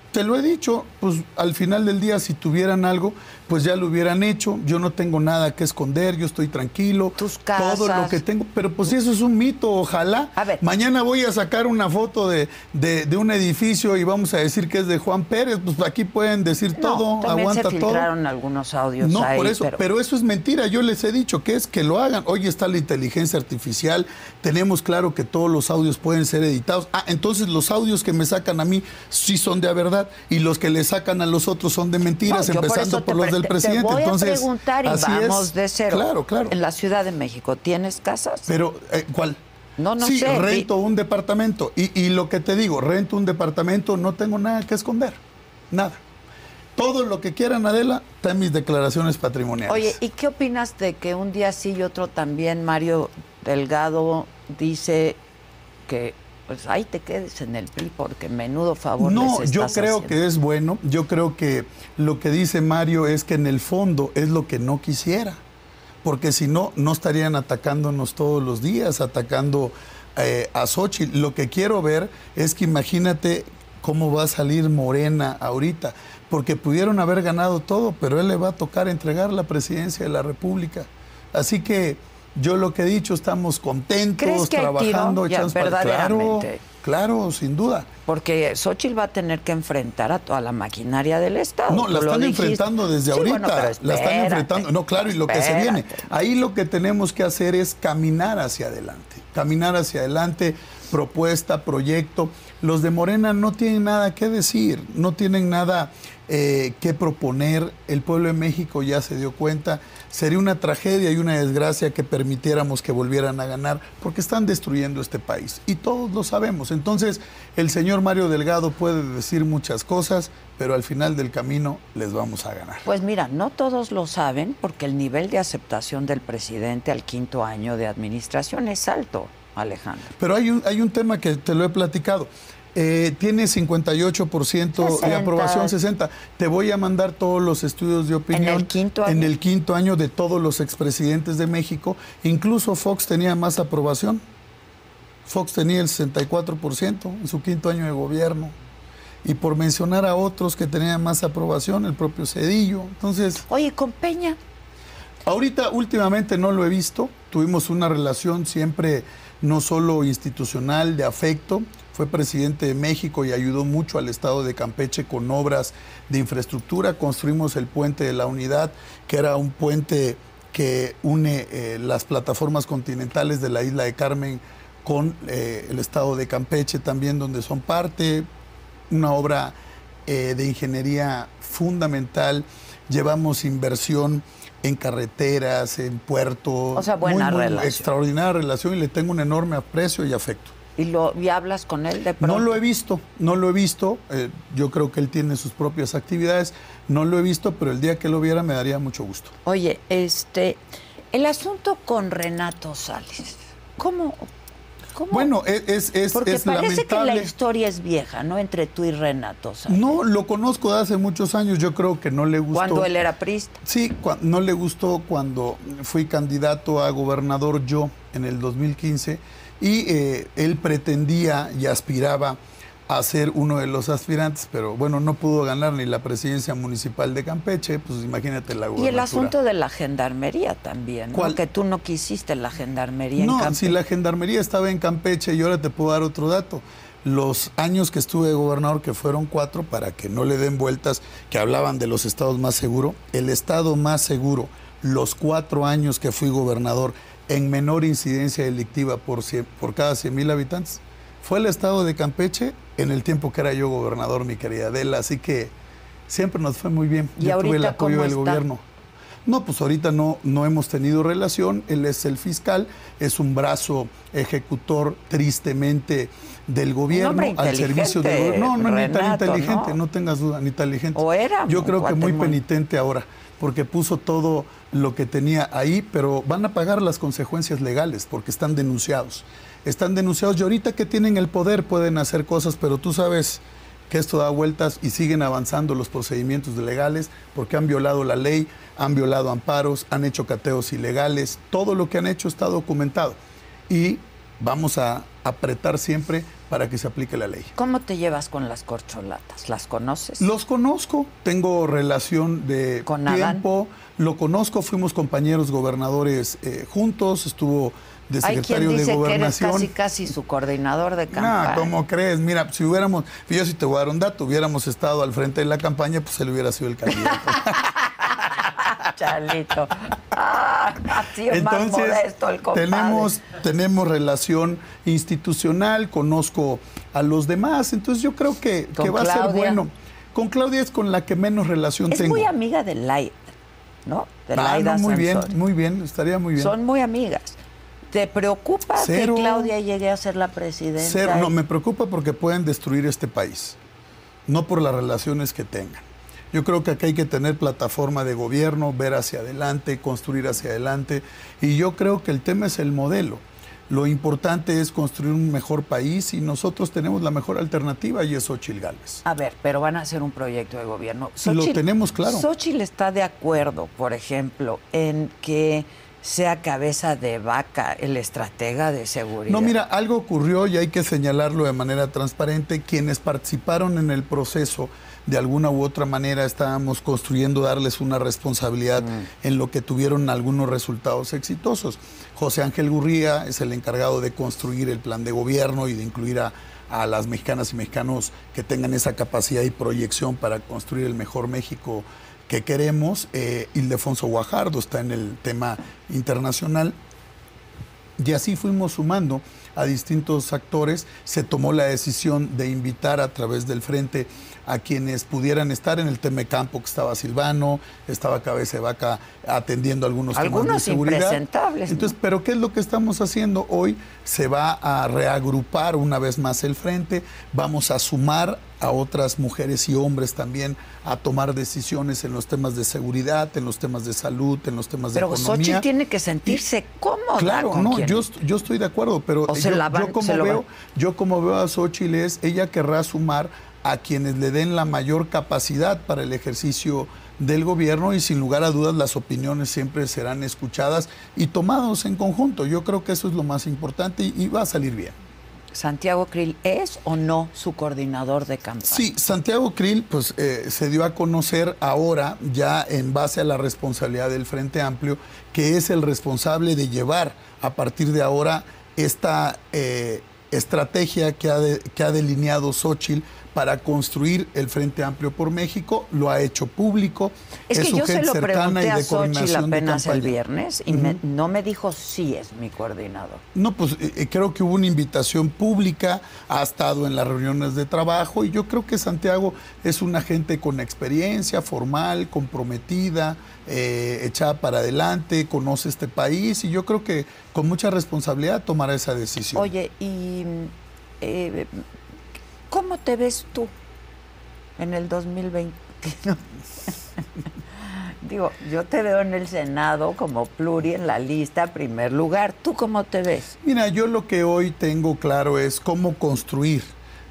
Te lo he dicho, pues al final del día si tuvieran algo, pues ya lo hubieran hecho. Yo no tengo nada que esconder, yo estoy tranquilo. Tus Todo casas. lo que tengo, pero pues eso es un mito, ojalá. A ver. Mañana voy a sacar una foto de, de- de un edificio y vamos a decir que es de Juan Pérez, pues aquí pueden decir todo, no, también aguanta se todo. filtraron algunos audios No, ahí, por eso, pero- pero... eso es mentira. Yo les he dicho que es que lo hagan. Hoy está la inteligencia artificial. Tenemos claro que todos los audios pueden ser editados. Ah, entonces los audios que me sacan a mí sí son de verdad y los que le sacan a los otros son de mentiras, No, yo por empezando por, los del te- presidente. Te voy entonces, a preguntar y así vamos es. de cero. Claro, claro. En la Ciudad de México, ¿tienes casas? Pero, eh, ¿cuál? No, no sí, sé. rento un departamento. Y, y lo que te digo, rento un departamento, no tengo nada que esconder. Nada. Todo lo que quieran, Adela, está en mis declaraciones patrimoniales. Oye, ¿y qué opinas de que un día sí y otro también Mario Delgado dice que pues ahí te quedes en el PRI porque menudo favor No, les yo estás creo haciendo? que es bueno. Yo creo que lo que dice Mario es que en el fondo es lo que no quisiera. Porque si no, no estarían atacándonos todos los días, atacando eh, a Xochitl. Lo que quiero ver es que imagínate cómo va a salir Morena ahorita. porque pudieron haber ganado todo, pero él le va a tocar entregar la presidencia de la República. Así que yo lo que he dicho, estamos contentos, ¿Crees que hay tiro? trabajando, Ya, echando para- claro, claro, sin duda. Porque Xochitl va a tener que enfrentar a toda la maquinaria del Estado. No, la están enfrentando desde Sí, ahorita. bueno, pero la están enfrentando. No, claro, y lo que se viene. Ahí lo que tenemos que hacer es caminar hacia adelante. Caminar hacia adelante, propuesta, proyecto. Los de Morena no tienen nada que decir, no tienen nada eh, que proponer. El pueblo de México ya se dio cuenta. Sería una tragedia y una desgracia que permitiéramos que volvieran a ganar, porque están destruyendo este país. Y todos lo sabemos. Entonces, el señor Mario Delgado puede decir muchas cosas, pero al final del camino les vamos a ganar. Pues mira, no todos lo saben porque el nivel de aceptación del presidente al quinto año de administración es alto, Alejandro. Pero hay un, hay un tema que te lo he platicado. Eh, tiene 58% de 60. aprobación, 60. Te voy a mandar todos los estudios de opinión. ¿En el quinto año? En el quinto año de todos los expresidentes de México. Incluso Fox tenía más aprobación. Fox tenía el 64% en su quinto año de gobierno. Y por mencionar a otros que tenían más aprobación, el propio Cedillo. Entonces, Oye, con Peña, Ahorita, últimamente no lo he visto. Tuvimos una relación siempre no solo institucional, de afecto. Fue presidente de México y ayudó mucho al estado de Campeche con obras de infraestructura. Construimos el puente de la unidad, que era un puente que une eh, las plataformas continentales de la isla de Carmen con eh, el estado de Campeche también, donde son parte. Una obra eh, de ingeniería fundamental. Llevamos inversión en carreteras, en puertos. O sea, buena relación. Extraordinaria relación y le tengo un enorme aprecio y afecto. y, lo, y hablas con él de pronto. No lo he visto, no lo he visto. eh, yo creo que él tiene sus propias actividades. No lo he visto, pero el día que lo viera me daría mucho gusto. Oye, este, el asunto con Renato Sales, ¿cómo? Cómo? Bueno, es, es, es, Porque es parece que la lamentable. historia es vieja, ¿no? Entre tú y Renato. No, lo conozco de hace muchos años. Yo creo que no le gustó. Cuando él era prista. Sí, no le gustó cuando fui candidato a gobernador yo en el 2015 y eh, él pretendía y aspiraba a ser uno de los aspirantes, pero bueno, no pudo ganar ni la presidencia municipal de Campeche, pues imagínate la Y gobernatura. el asunto de la gendarmería también, ¿no? Que tú no quisiste la gendarmería en No, Campeche. si la gendarmería estaba en Campeche y ahora te puedo dar otro dato. Los años que estuve de gobernador, que fueron cuatro, para que no le den vueltas, que hablaban de los estados más seguros, el estado más seguro, los cuatro años que fui gobernador en menor incidencia delictiva por, cien- por cada 100 mil habitantes, fue el estado de Campeche en el tiempo que era yo gobernador, mi querida Adela. Así que siempre nos fue muy bien. ¿Y Yo tuve el apoyo del está? gobierno. No, pues ahorita no, no hemos tenido relación. Él es el fiscal, es un brazo ejecutor tristemente del gobierno al servicio del gobierno. No, no, ni tan Renato, inteligente, ¿no? no tengas duda, ni inteligente. O era Yo creo que muy- penitente ahora, porque puso todo lo que tenía ahí, pero van a pagar las consecuencias legales porque están denunciados. Están denunciados y ahorita que tienen el poder pueden hacer cosas, pero tú sabes que esto da vueltas y siguen avanzando los procedimientos legales porque han violado la ley, han violado amparos, han hecho cateos ilegales, todo lo que han hecho está documentado y vamos a apretar siempre para que se aplique la ley. ¿Cómo te llevas con las corcholatas? ¿Las conoces? Los conozco, tengo relación de ¿Con Adán? tiempo, lo conozco, fuimos compañeros gobernadores eh, juntos, estuvo de Hay quien secretario de dice que eres gobernación. casi casi su coordinador de campaña. No, ¿cómo crees? Mira, si hubiéramos, yo sí te voy a dar un dato, hubiéramos estado al frente de la campaña, pues él hubiera sido el candidato. Chalito. Ah, así es más modesto el compadre. tenemos, tenemos relación institucional, conozco a los demás, entonces yo creo que, ¿Con que va a ser bueno. Con Claudia es con la que menos relación Es tengo. muy amiga de Laida, ¿no? De Ah, no, muy bien, muy bien, estaría muy bien. Son muy amigas. ¿Te preocupa Cero. que Claudia llegue a ser la presidenta? Cero, no, me preocupa porque pueden destruir este país, no por las relaciones que tengan. Yo creo que acá hay que tener plataforma de gobierno, ver hacia adelante, construir hacia adelante, y yo creo que el tema es el modelo. Lo importante es construir un mejor país y nosotros tenemos la mejor alternativa y es Xochitl Gálvez. A ver, pero van a hacer un proyecto de gobierno. Lo tenemos claro. Xochitl está de acuerdo, por ejemplo, en que sea cabeza de vaca el estratega de seguridad. No, mira, algo ocurrió y hay que señalarlo de manera transparente. Quienes participaron en el proceso, de alguna u otra manera estábamos construyendo darles una responsabilidad Mm. en lo que tuvieron algunos resultados exitosos. José Ángel Gurría es el encargado de construir el plan de gobierno y de incluir a, a las mexicanas y mexicanos que tengan esa capacidad y proyección para construir el mejor México que queremos. Eh, Ildefonso Guajardo está en el tema internacional. Y así fuimos sumando a distintos actores. Se tomó la decisión de invitar a través del frente a quienes pudieran estar en el tema de campo, que estaba Silvano, estaba Cabeza de Vaca atendiendo algunos, temas de seguridad. impresentables, ¿no? Entonces, pero ¿qué es lo que estamos haciendo hoy? Se va a reagrupar una vez más el frente, vamos a sumar a otras mujeres y hombres también a tomar decisiones en los temas de seguridad, en los temas de salud, en los temas Pero de economía. Xochitl tiene que sentirse cómoda. Claro, con no, yo, est- yo estoy de acuerdo, pero yo, la van- yo como veo, yo como veo a Xochitl es, ella querrá sumar a quienes le den la mayor capacidad para el ejercicio del gobierno y sin lugar a dudas las opiniones siempre serán escuchadas y tomados en conjunto. Yo creo que eso es lo más importante y, y va a salir bien. Santiago Krill es o no su coordinador de campaña. Sí, Santiago Krill pues, eh, se dio a conocer ahora, ya en base a la responsabilidad del Frente Amplio, que es el responsable de llevar a partir de ahora esta eh, estrategia que ha, de- que ha delineado Xochitl para construir el Frente Amplio por México. Lo ha hecho público. Es que su yo se gente lo cercana pregunté y a de Xochitl apenas el viernes y me- no me dijo sí es mi coordinador. No, pues eh, eh, creo que hubo una invitación pública, ha estado en las reuniones de trabajo y yo creo que Santiago es una gente con experiencia, formal, comprometida, eh, echada para adelante, conoce este país y yo creo que con mucha responsabilidad tomará esa decisión. Oye, ¿y eh, cómo te ves tú en el 2020? Digo, yo te veo en el Senado como pluri en la lista, primer lugar. ¿Tú cómo te ves? Mira, yo lo que hoy tengo claro es cómo construir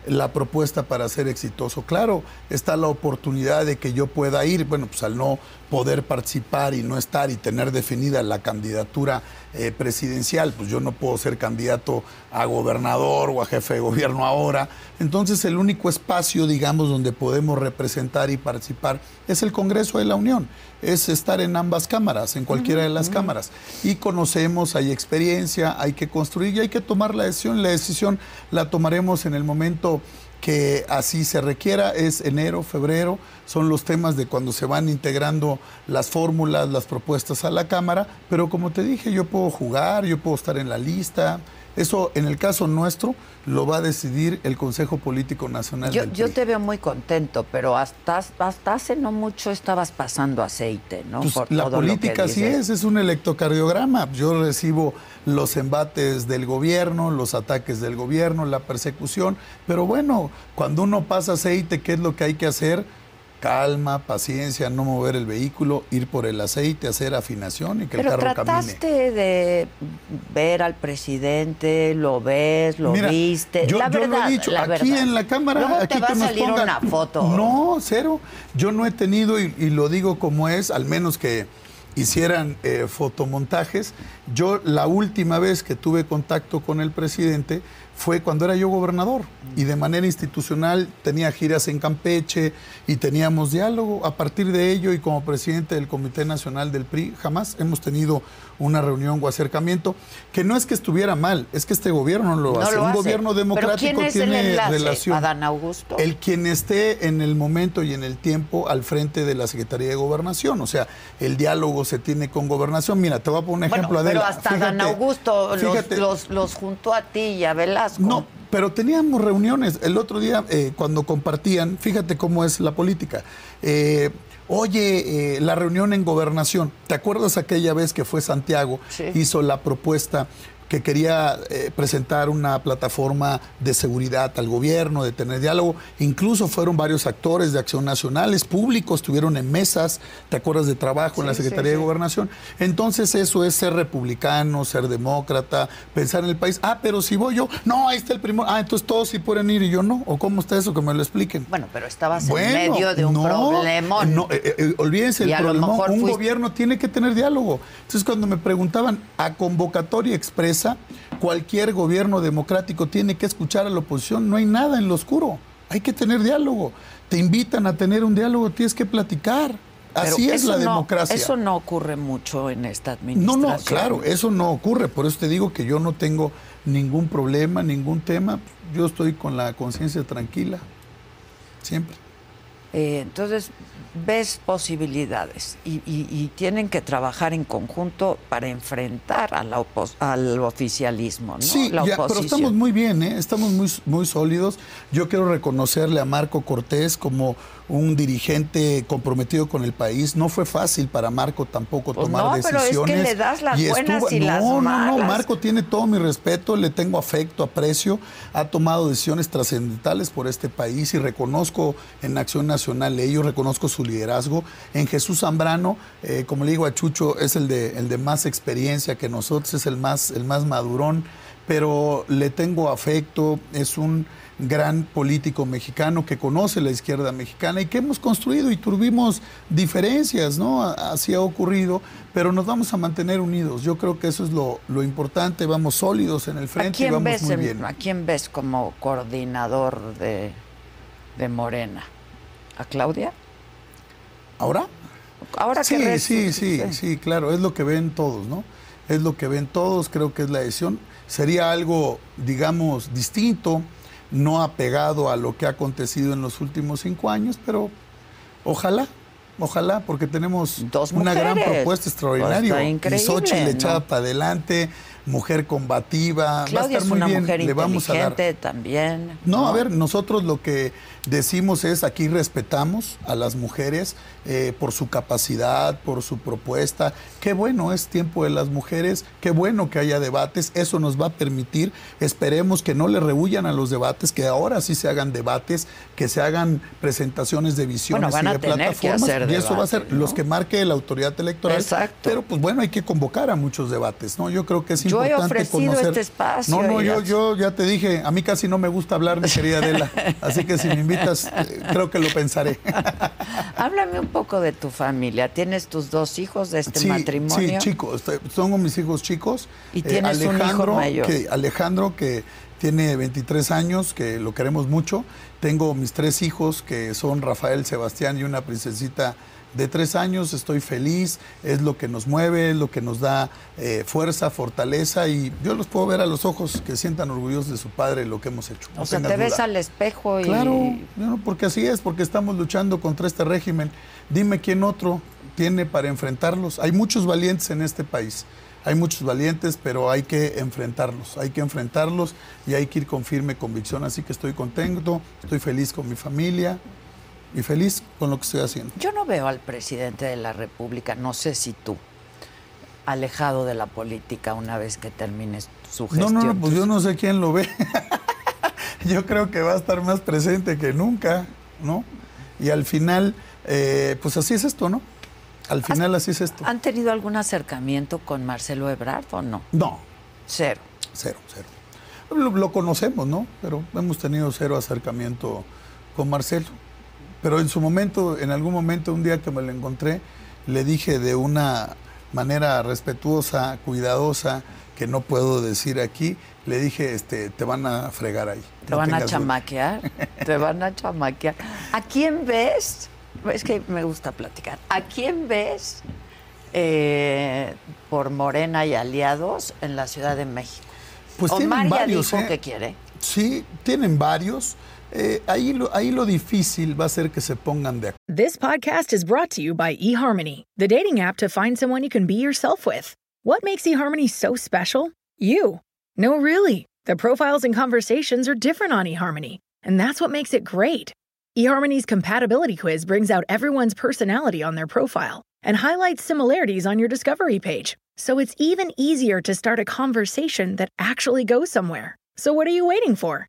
la propuesta para ser exitoso. Claro, está la oportunidad de que yo pueda ir, bueno, pues al no poder participar y no estar y tener definida la candidatura eh, presidencial, pues yo no puedo ser candidato a gobernador o a jefe de gobierno ahora. Entonces el único espacio, digamos, donde podemos representar y participar es el Congreso de la Unión, es estar en ambas cámaras, en cualquiera de las cámaras. Y conocemos, hay experiencia, hay que construir y hay que tomar la decisión. La decisión la tomaremos en el momento que así se requiera, es enero, febrero, son los temas de cuando se van integrando las fórmulas, las propuestas a la Cámara, pero como te dije, yo puedo jugar, yo puedo estar en la lista, eso en el caso nuestro lo va a decidir el Consejo Político Nacional Yo, del yo te veo muy contento, pero hasta, hasta hace no mucho estabas pasando aceite, ¿no? Pues, Por la todo política así es, es un electrocardiograma. Yo recibo los embates del gobierno, los ataques del gobierno, la persecución, pero bueno, cuando uno pasa aceite, ¿qué es lo que hay que hacer? Calma, paciencia, no mover el vehículo, ir por el aceite, hacer afinación y que Pero el carro camine. trataste de ver al presidente, lo ves, lo Mira, viste. Yo, la yo verdad, lo he dicho, la aquí verdad. en la cámara, Luego aquí te va que a nos salir pongan- una foto. No, cero. Yo no he tenido, y, y lo digo como es, al menos que hicieran eh, fotomontajes. Yo la última vez que tuve contacto con el presidente fue cuando era yo gobernador y de manera institucional tenía giras en Campeche y teníamos diálogo. A partir de ello y como presidente del Comité Nacional del PRI, jamás hemos tenido una reunión o acercamiento, que no es que estuviera mal, es que este gobierno no lo No hace. lo Un hace. gobierno ¿Pero democrático quién es el tiene enlace? relación. ¿Adán Augusto? El quien esté en el momento y en el tiempo al frente de la Secretaría de Gobernación. O sea, el diálogo se tiene con Gobernación. Mira, te voy a poner un Bueno, ejemplo, pero Adela. hasta Dan Fíjate, Augusto los, los, los juntó a ti y a Velasco. No, pero teníamos reuniones. El otro día, eh, cuando compartían, fíjate cómo es la política. Eh, Oye, eh, la reunión en gobernación, ¿te acuerdas aquella vez que fue Santiago, Sí. hizo la propuesta que quería eh, presentar una plataforma de seguridad al gobierno, de tener diálogo. Incluso fueron varios actores de Acción Nacionales, públicos, estuvieron en mesas, ¿te acuerdas de trabajo en la Secretaría sí, de. Gobernación? Entonces eso es ser republicano, ser demócrata, pensar en el país. Ah, pero si voy yo, no, ahí está el primero. Ah, entonces todos sí pueden ir y yo no. ¿O cómo está eso? Que me lo expliquen. Bueno, pero estabas Bueno, en medio de un no, problemón. No, eh, eh, olvídense Y el a lo problemón. mejor Un fuiste- gobierno tiene que tener diálogo. Entonces, cuando me preguntaban a convocatoria expresa, cualquier gobierno democrático tiene que escuchar a la oposición. No hay nada en lo oscuro. Hay que tener diálogo. Te invitan a tener un diálogo, tienes que platicar. Pero Así es la no- democracia. eso no ocurre mucho en esta No, administración. no, claro, eso no ocurre. Por eso te digo que yo no tengo ningún problema, ningún tema. Yo estoy con la conciencia tranquila. Siempre. Eh, entonces, ves posibilidades y, y- y tienen que trabajar en conjunto para enfrentar a la al oficialismo, ¿no? Sí, la ya, pero estamos muy bien, ¿eh? estamos muy, muy sólidos. Yo quiero reconocerle a Marco Cortés como un dirigente comprometido con el país. No fue fácil para Marco tampoco Pues tomar no, pero es que decisiones. le das las buenas y no, las no, no, malas. Marco tiene todo mi respeto, le tengo afecto, aprecio. Ha tomado decisiones trascendentales por este país y reconozco en Acción Nacional ello, reconozco su liderazgo. En Jesús Zambrano, eh, como le digo a Chucho, es el de, el de más experiencia que nosotros, es el más, el más madurón, pero le tengo afecto, es un gran político mexicano que conoce la izquierda mexicana y que hemos construido y tuvimos diferencias, ¿no? Así ha ocurrido, pero nos vamos a mantener unidos. Yo creo que eso es lo, lo importante, vamos sólidos en el ¿A frente y vamos ves muy en- bien. ¿A quién ves como coordinador de, de Morena? ¿A Claudia? ¿Ahora? Ahora sí, que res- sí, sí, sí, claro, es lo que ven todos, ¿no? Es lo que ven todos, creo que es la decisión. Sería algo, digamos, distinto, no apegado a lo que ha acontecido en los últimos cinco años, pero ojalá, ojalá, porque tenemos una gran propuesta extraordinaria. Pues y Xochitl ¿no? echada para adelante, mujer combativa, Claudia va a estar es muy una bien, mujer le vamos a dar. también. No, a ver, nosotros lo que decimos es aquí respetamos a las mujeres eh, por su capacidad, por su propuesta. Qué bueno es tiempo de las mujeres, qué bueno que haya debates, eso nos va a permitir, esperemos que no le rehuyan a los debates, que ahora sí se hagan debates, que se hagan presentaciones de visiones Bueno, y de plataformas. y eso va a ser ¿no? los que marque la autoridad electoral. Exacto. Pero pues bueno, hay que convocar a muchos debates, ¿no? Yo creo que es Yo importante conocer. este espacio No, no, yo, yo ya te dije, a mí casi no me gusta hablar, mi querida Adela. Así que si me invitas, eh, creo que lo pensaré. Háblame un poco de tu familia. ¿Tienes tus dos hijos de este sí, matrimonio? Sí, chicos, son mis hijos chicos. Eh, Y tienes un hijo Alejandro, mayor. Que, Alejandro, que tiene 23 años, que lo queremos mucho. Tengo mis tres hijos, que son Rafael, Sebastián y una princesita de tres años. Estoy feliz, es lo que nos mueve, es lo que nos da eh, fuerza, fortaleza. Y yo los puedo ver a los ojos que sientan orgullosos de su padre lo que hemos hecho. O sea, te ves duda. al espejo y... Claro, no, porque así es, porque estamos luchando contra este régimen. Dime quién otro tiene para enfrentarlos. Hay muchos valientes en este país. Hay muchos valientes, pero hay que enfrentarlos. Hay que enfrentarlos y hay que ir con firme convicción. Así que estoy contento, estoy feliz con mi familia y feliz con lo que estoy haciendo. Yo no veo al presidente de la República, no sé si tú, alejado de la política una vez que termines su No, gestión. no, no, pues yo no sé quién lo ve. yo creo que va a estar más presente que nunca, ¿no? Y al final, eh, pues así es esto, ¿no? Al final así es esto. ¿Han tenido algún acercamiento con Marcelo Ebrard o no? No. Cero. Cero, cero. Lo, lo conocemos, ¿no? Pero hemos tenido cero acercamiento con Marcelo. Pero en su momento, en algún momento, un día que me lo encontré, le dije de una manera respetuosa, cuidadosa, que no puedo decir aquí, le dije, este, te van a fregar ahí. Te no van a tengas duda". chamaquear, te van a chamaquear. ¿A quién ves? Es que me gusta platicar. ¿A quién ves eh, por Morena y aliados en la Ciudad de México? Pues Omar tienen ya varios, dijo ¿eh? que quiere. Sí, tienen varios. Eh, ahí, lo, ahí lo difícil va a ser que se pongan de acuerdo. This podcast is brought to you by eHarmony, the dating app to find someone you can be yourself with. What makes eHarmony so special? You. No, really. The profiles and conversations are different on eHarmony, and that's what makes it great. eHarmony's compatibility quiz brings out everyone's personality on their profile and highlights similarities on your discovery page. So it's even easier to start a conversation that actually goes somewhere. So what are you waiting for?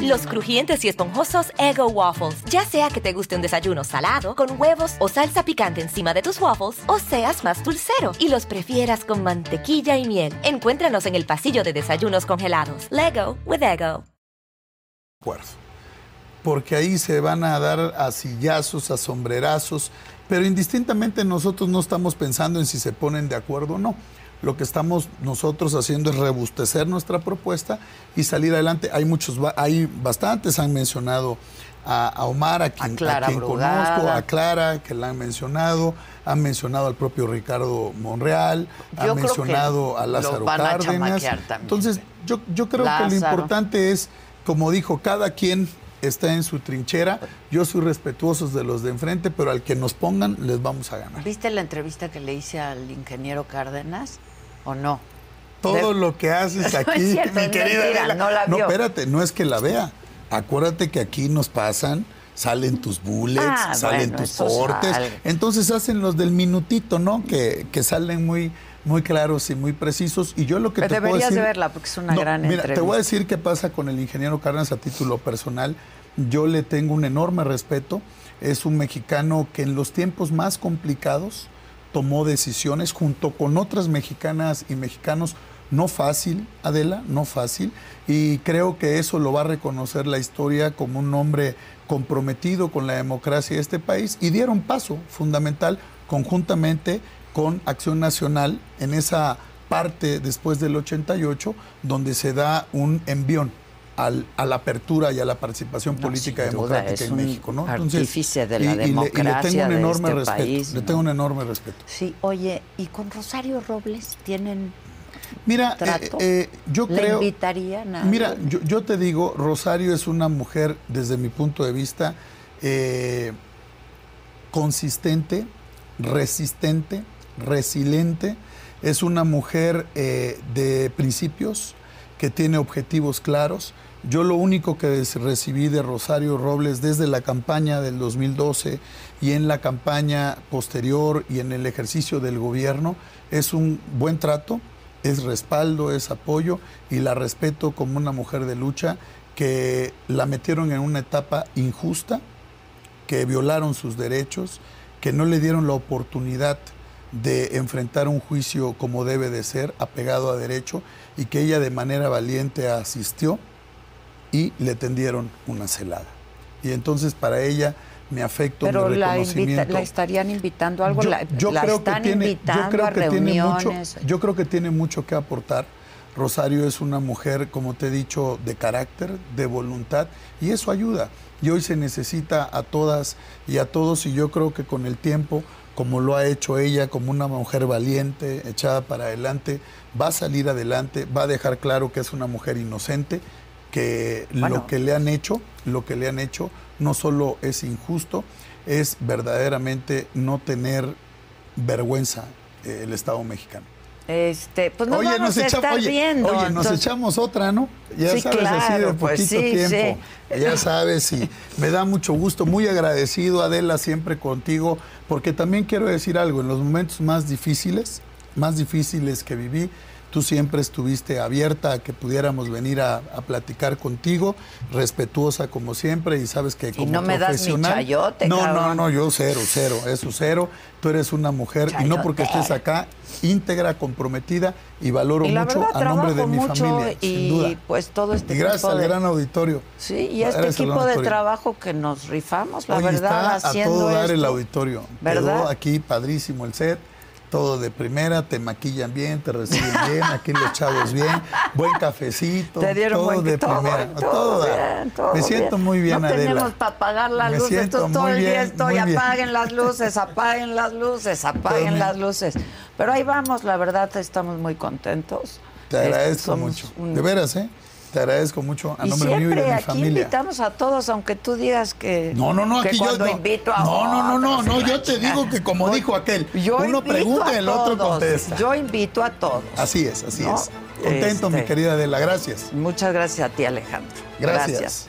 Los crujientes y esponjosos Ego Waffles. Ya sea que te guste un desayuno salado, con huevos o salsa picante encima de tus waffles, o seas más dulcero y los prefieras con mantequilla y miel. Encuéntranos en el pasillo de desayunos congelados. Lego with Ego. Porque ahí se van a dar a sillazos, a sombrerazos, pero indistintamente nosotros no estamos pensando en si se ponen de acuerdo o no. Lo que estamos nosotros haciendo es rebustecer nuestra propuesta y salir adelante. Hay muchos, hay bastantes, han mencionado a, a Omar, a quien, a Clara quien Brugada. conozco, a Clara, que la han mencionado, han mencionado al propio Ricardo Monreal, Yo han mencionado a Lázaro van Cárdenas. Entonces, yo, yo creo que lo importante es, como dijo, cada quien está en su trinchera. Yo soy respetuoso de los de enfrente, pero al que nos pongan les vamos a ganar. ¿Viste la entrevista que le hice al ingeniero Cárdenas o no? Todo De- lo que haces No es aquí, cierto, mi querida mentira, Adela. no la No, vio. espérate, no es que la vea. Acuérdate que aquí nos pasan, salen tus bullets, Ah, salen bueno, tus cortes. sale. Entonces hacen los del minutito, ¿no? Que, que salen muy, muy claros y muy precisos. Y yo lo que Pero te puedo deberías decir... de verla porque es una No, gran mira, entrevista. te voy a decir qué pasa con el ingeniero Cárdenas a título personal. Yo le tengo un enorme respeto. Es un mexicano que en los tiempos más complicados tomó decisiones junto con otras mexicanas y mexicanos. No fácil, Adela, no fácil. Y creo que eso lo va a reconocer la historia como un hombre comprometido con la democracia de este país. Y dieron paso fundamental conjuntamente con Acción Nacional en esa parte después del 88, donde se da un envión al- a la apertura y a la participación No, política duda, democrática en México. ¿no? artífice de la y- y le- y le, tengo un enorme este respeto. país, le tengo un enorme respeto. Sí, oye, ¿y con Rosario Robles tienen Mira, trato? eh, eh, yo ¿La creo... invitarían a Mira, yo te digo, Rosario es una mujer, desde mi punto de vista, eh, consistente, resistente, resiliente. Es una mujer eh, de principios que tiene objetivos claros. Yo lo único que recibí de Rosario Robles desde la campaña del 2012 y en la campaña posterior y en el ejercicio del gobierno es un buen trato, es respaldo, es apoyo y la respeto como una mujer de lucha que la metieron en una etapa injusta, que violaron sus derechos, que no le dieron la oportunidad de enfrentar un juicio como debe de ser, apegado a derecho, y que ella de manera valiente asistió y le tendieron una celada. Y entonces para ella mi afecto, Pero mi la, invita- reconocimiento. la estarían invitando a algo, Yo, la, yo la creo están que tiene, invitando yo creo a que tiene mucho, reuniones. yo creo que tiene mucho que aportar. Rosario es una mujer, como te he dicho, de carácter, de voluntad, y eso ayuda. Y hoy se necesita a todas y a todos, y yo creo que con el tiempo, como lo ha hecho ella, como una mujer valiente, echada para adelante, va a salir adelante, va a dejar claro que es una mujer inocente, que Bueno. lo que le han hecho, lo que le han hecho, no solo es injusto, es verdaderamente no tener vergüenza eh, el Estado mexicano. Este, pues nos oye, vamos nos a echa- estar oye, viendo. oye, nos echamos otra, ¿no? Ya Sí, sabes, así claro, de pues poquito sí, tiempo. Ya sabes, y me da mucho gusto, muy agradecido, Adela, siempre contigo, porque también quiero decir algo, en los momentos más difíciles, más difíciles que viví, tú siempre estuviste abierta a que pudiéramos venir a, a platicar contigo, respetuosa como siempre, y sabes que como no me das mi chayote, No, no, cabrón. no, yo cero, cero, eso cero. Tú eres una mujer, y no porque estés acá, íntegra, comprometida, y valoro Y mucho verdad, a nombre de mi familia, y sin duda. pues todo este y gracias al de- gran auditorio. Sí, y este equipo de trabajo que nos rifamos, la Hoy verdad, está haciendo a todo dar el auditorio. ¿Verdad? Quedó aquí padrísimo el set. Todo de primera, te maquillan bien, te reciben bien, aquí los chavos bien, buen cafecito, Te dieron todo buen de todo, primera, todo todo bien, todo Me siento bien. muy bien, no Adela. tenemos para pagar las Me luces, entonces todo el día estoy, apaguen las luces, apaguen las luces, apaguen las luces. Pero ahí vamos, la verdad estamos muy contentos. Te agradezco somos mucho. un- De veras, ¿eh? Te agradezco mucho a y nombre mío y de mi aquí familia. invitamos a todos, aunque tú digas que, No, no, no, aquí yo no. invito a No, no, no, no, no, yo te digo que como dijo aquel, Yo uno pregunta, a el otro contesta. Yo invito a todos. Así es, así es. Contento, mi Este, querida Adela, gracias. Muchas gracias a ti, Alejandro. Gracias.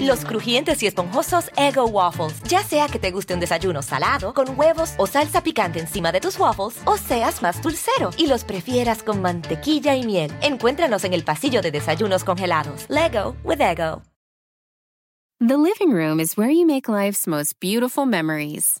Los crujientes y esponjosos Ego Waffles. Ya sea que te guste un desayuno salado, con huevos o salsa picante encima de tus waffles, o seas más dulcero y los prefieras con mantequilla y miel. Encuéntranos en el pasillo de desayunos congelados. Lego with Ego. The living room is where you make life's most beautiful memories.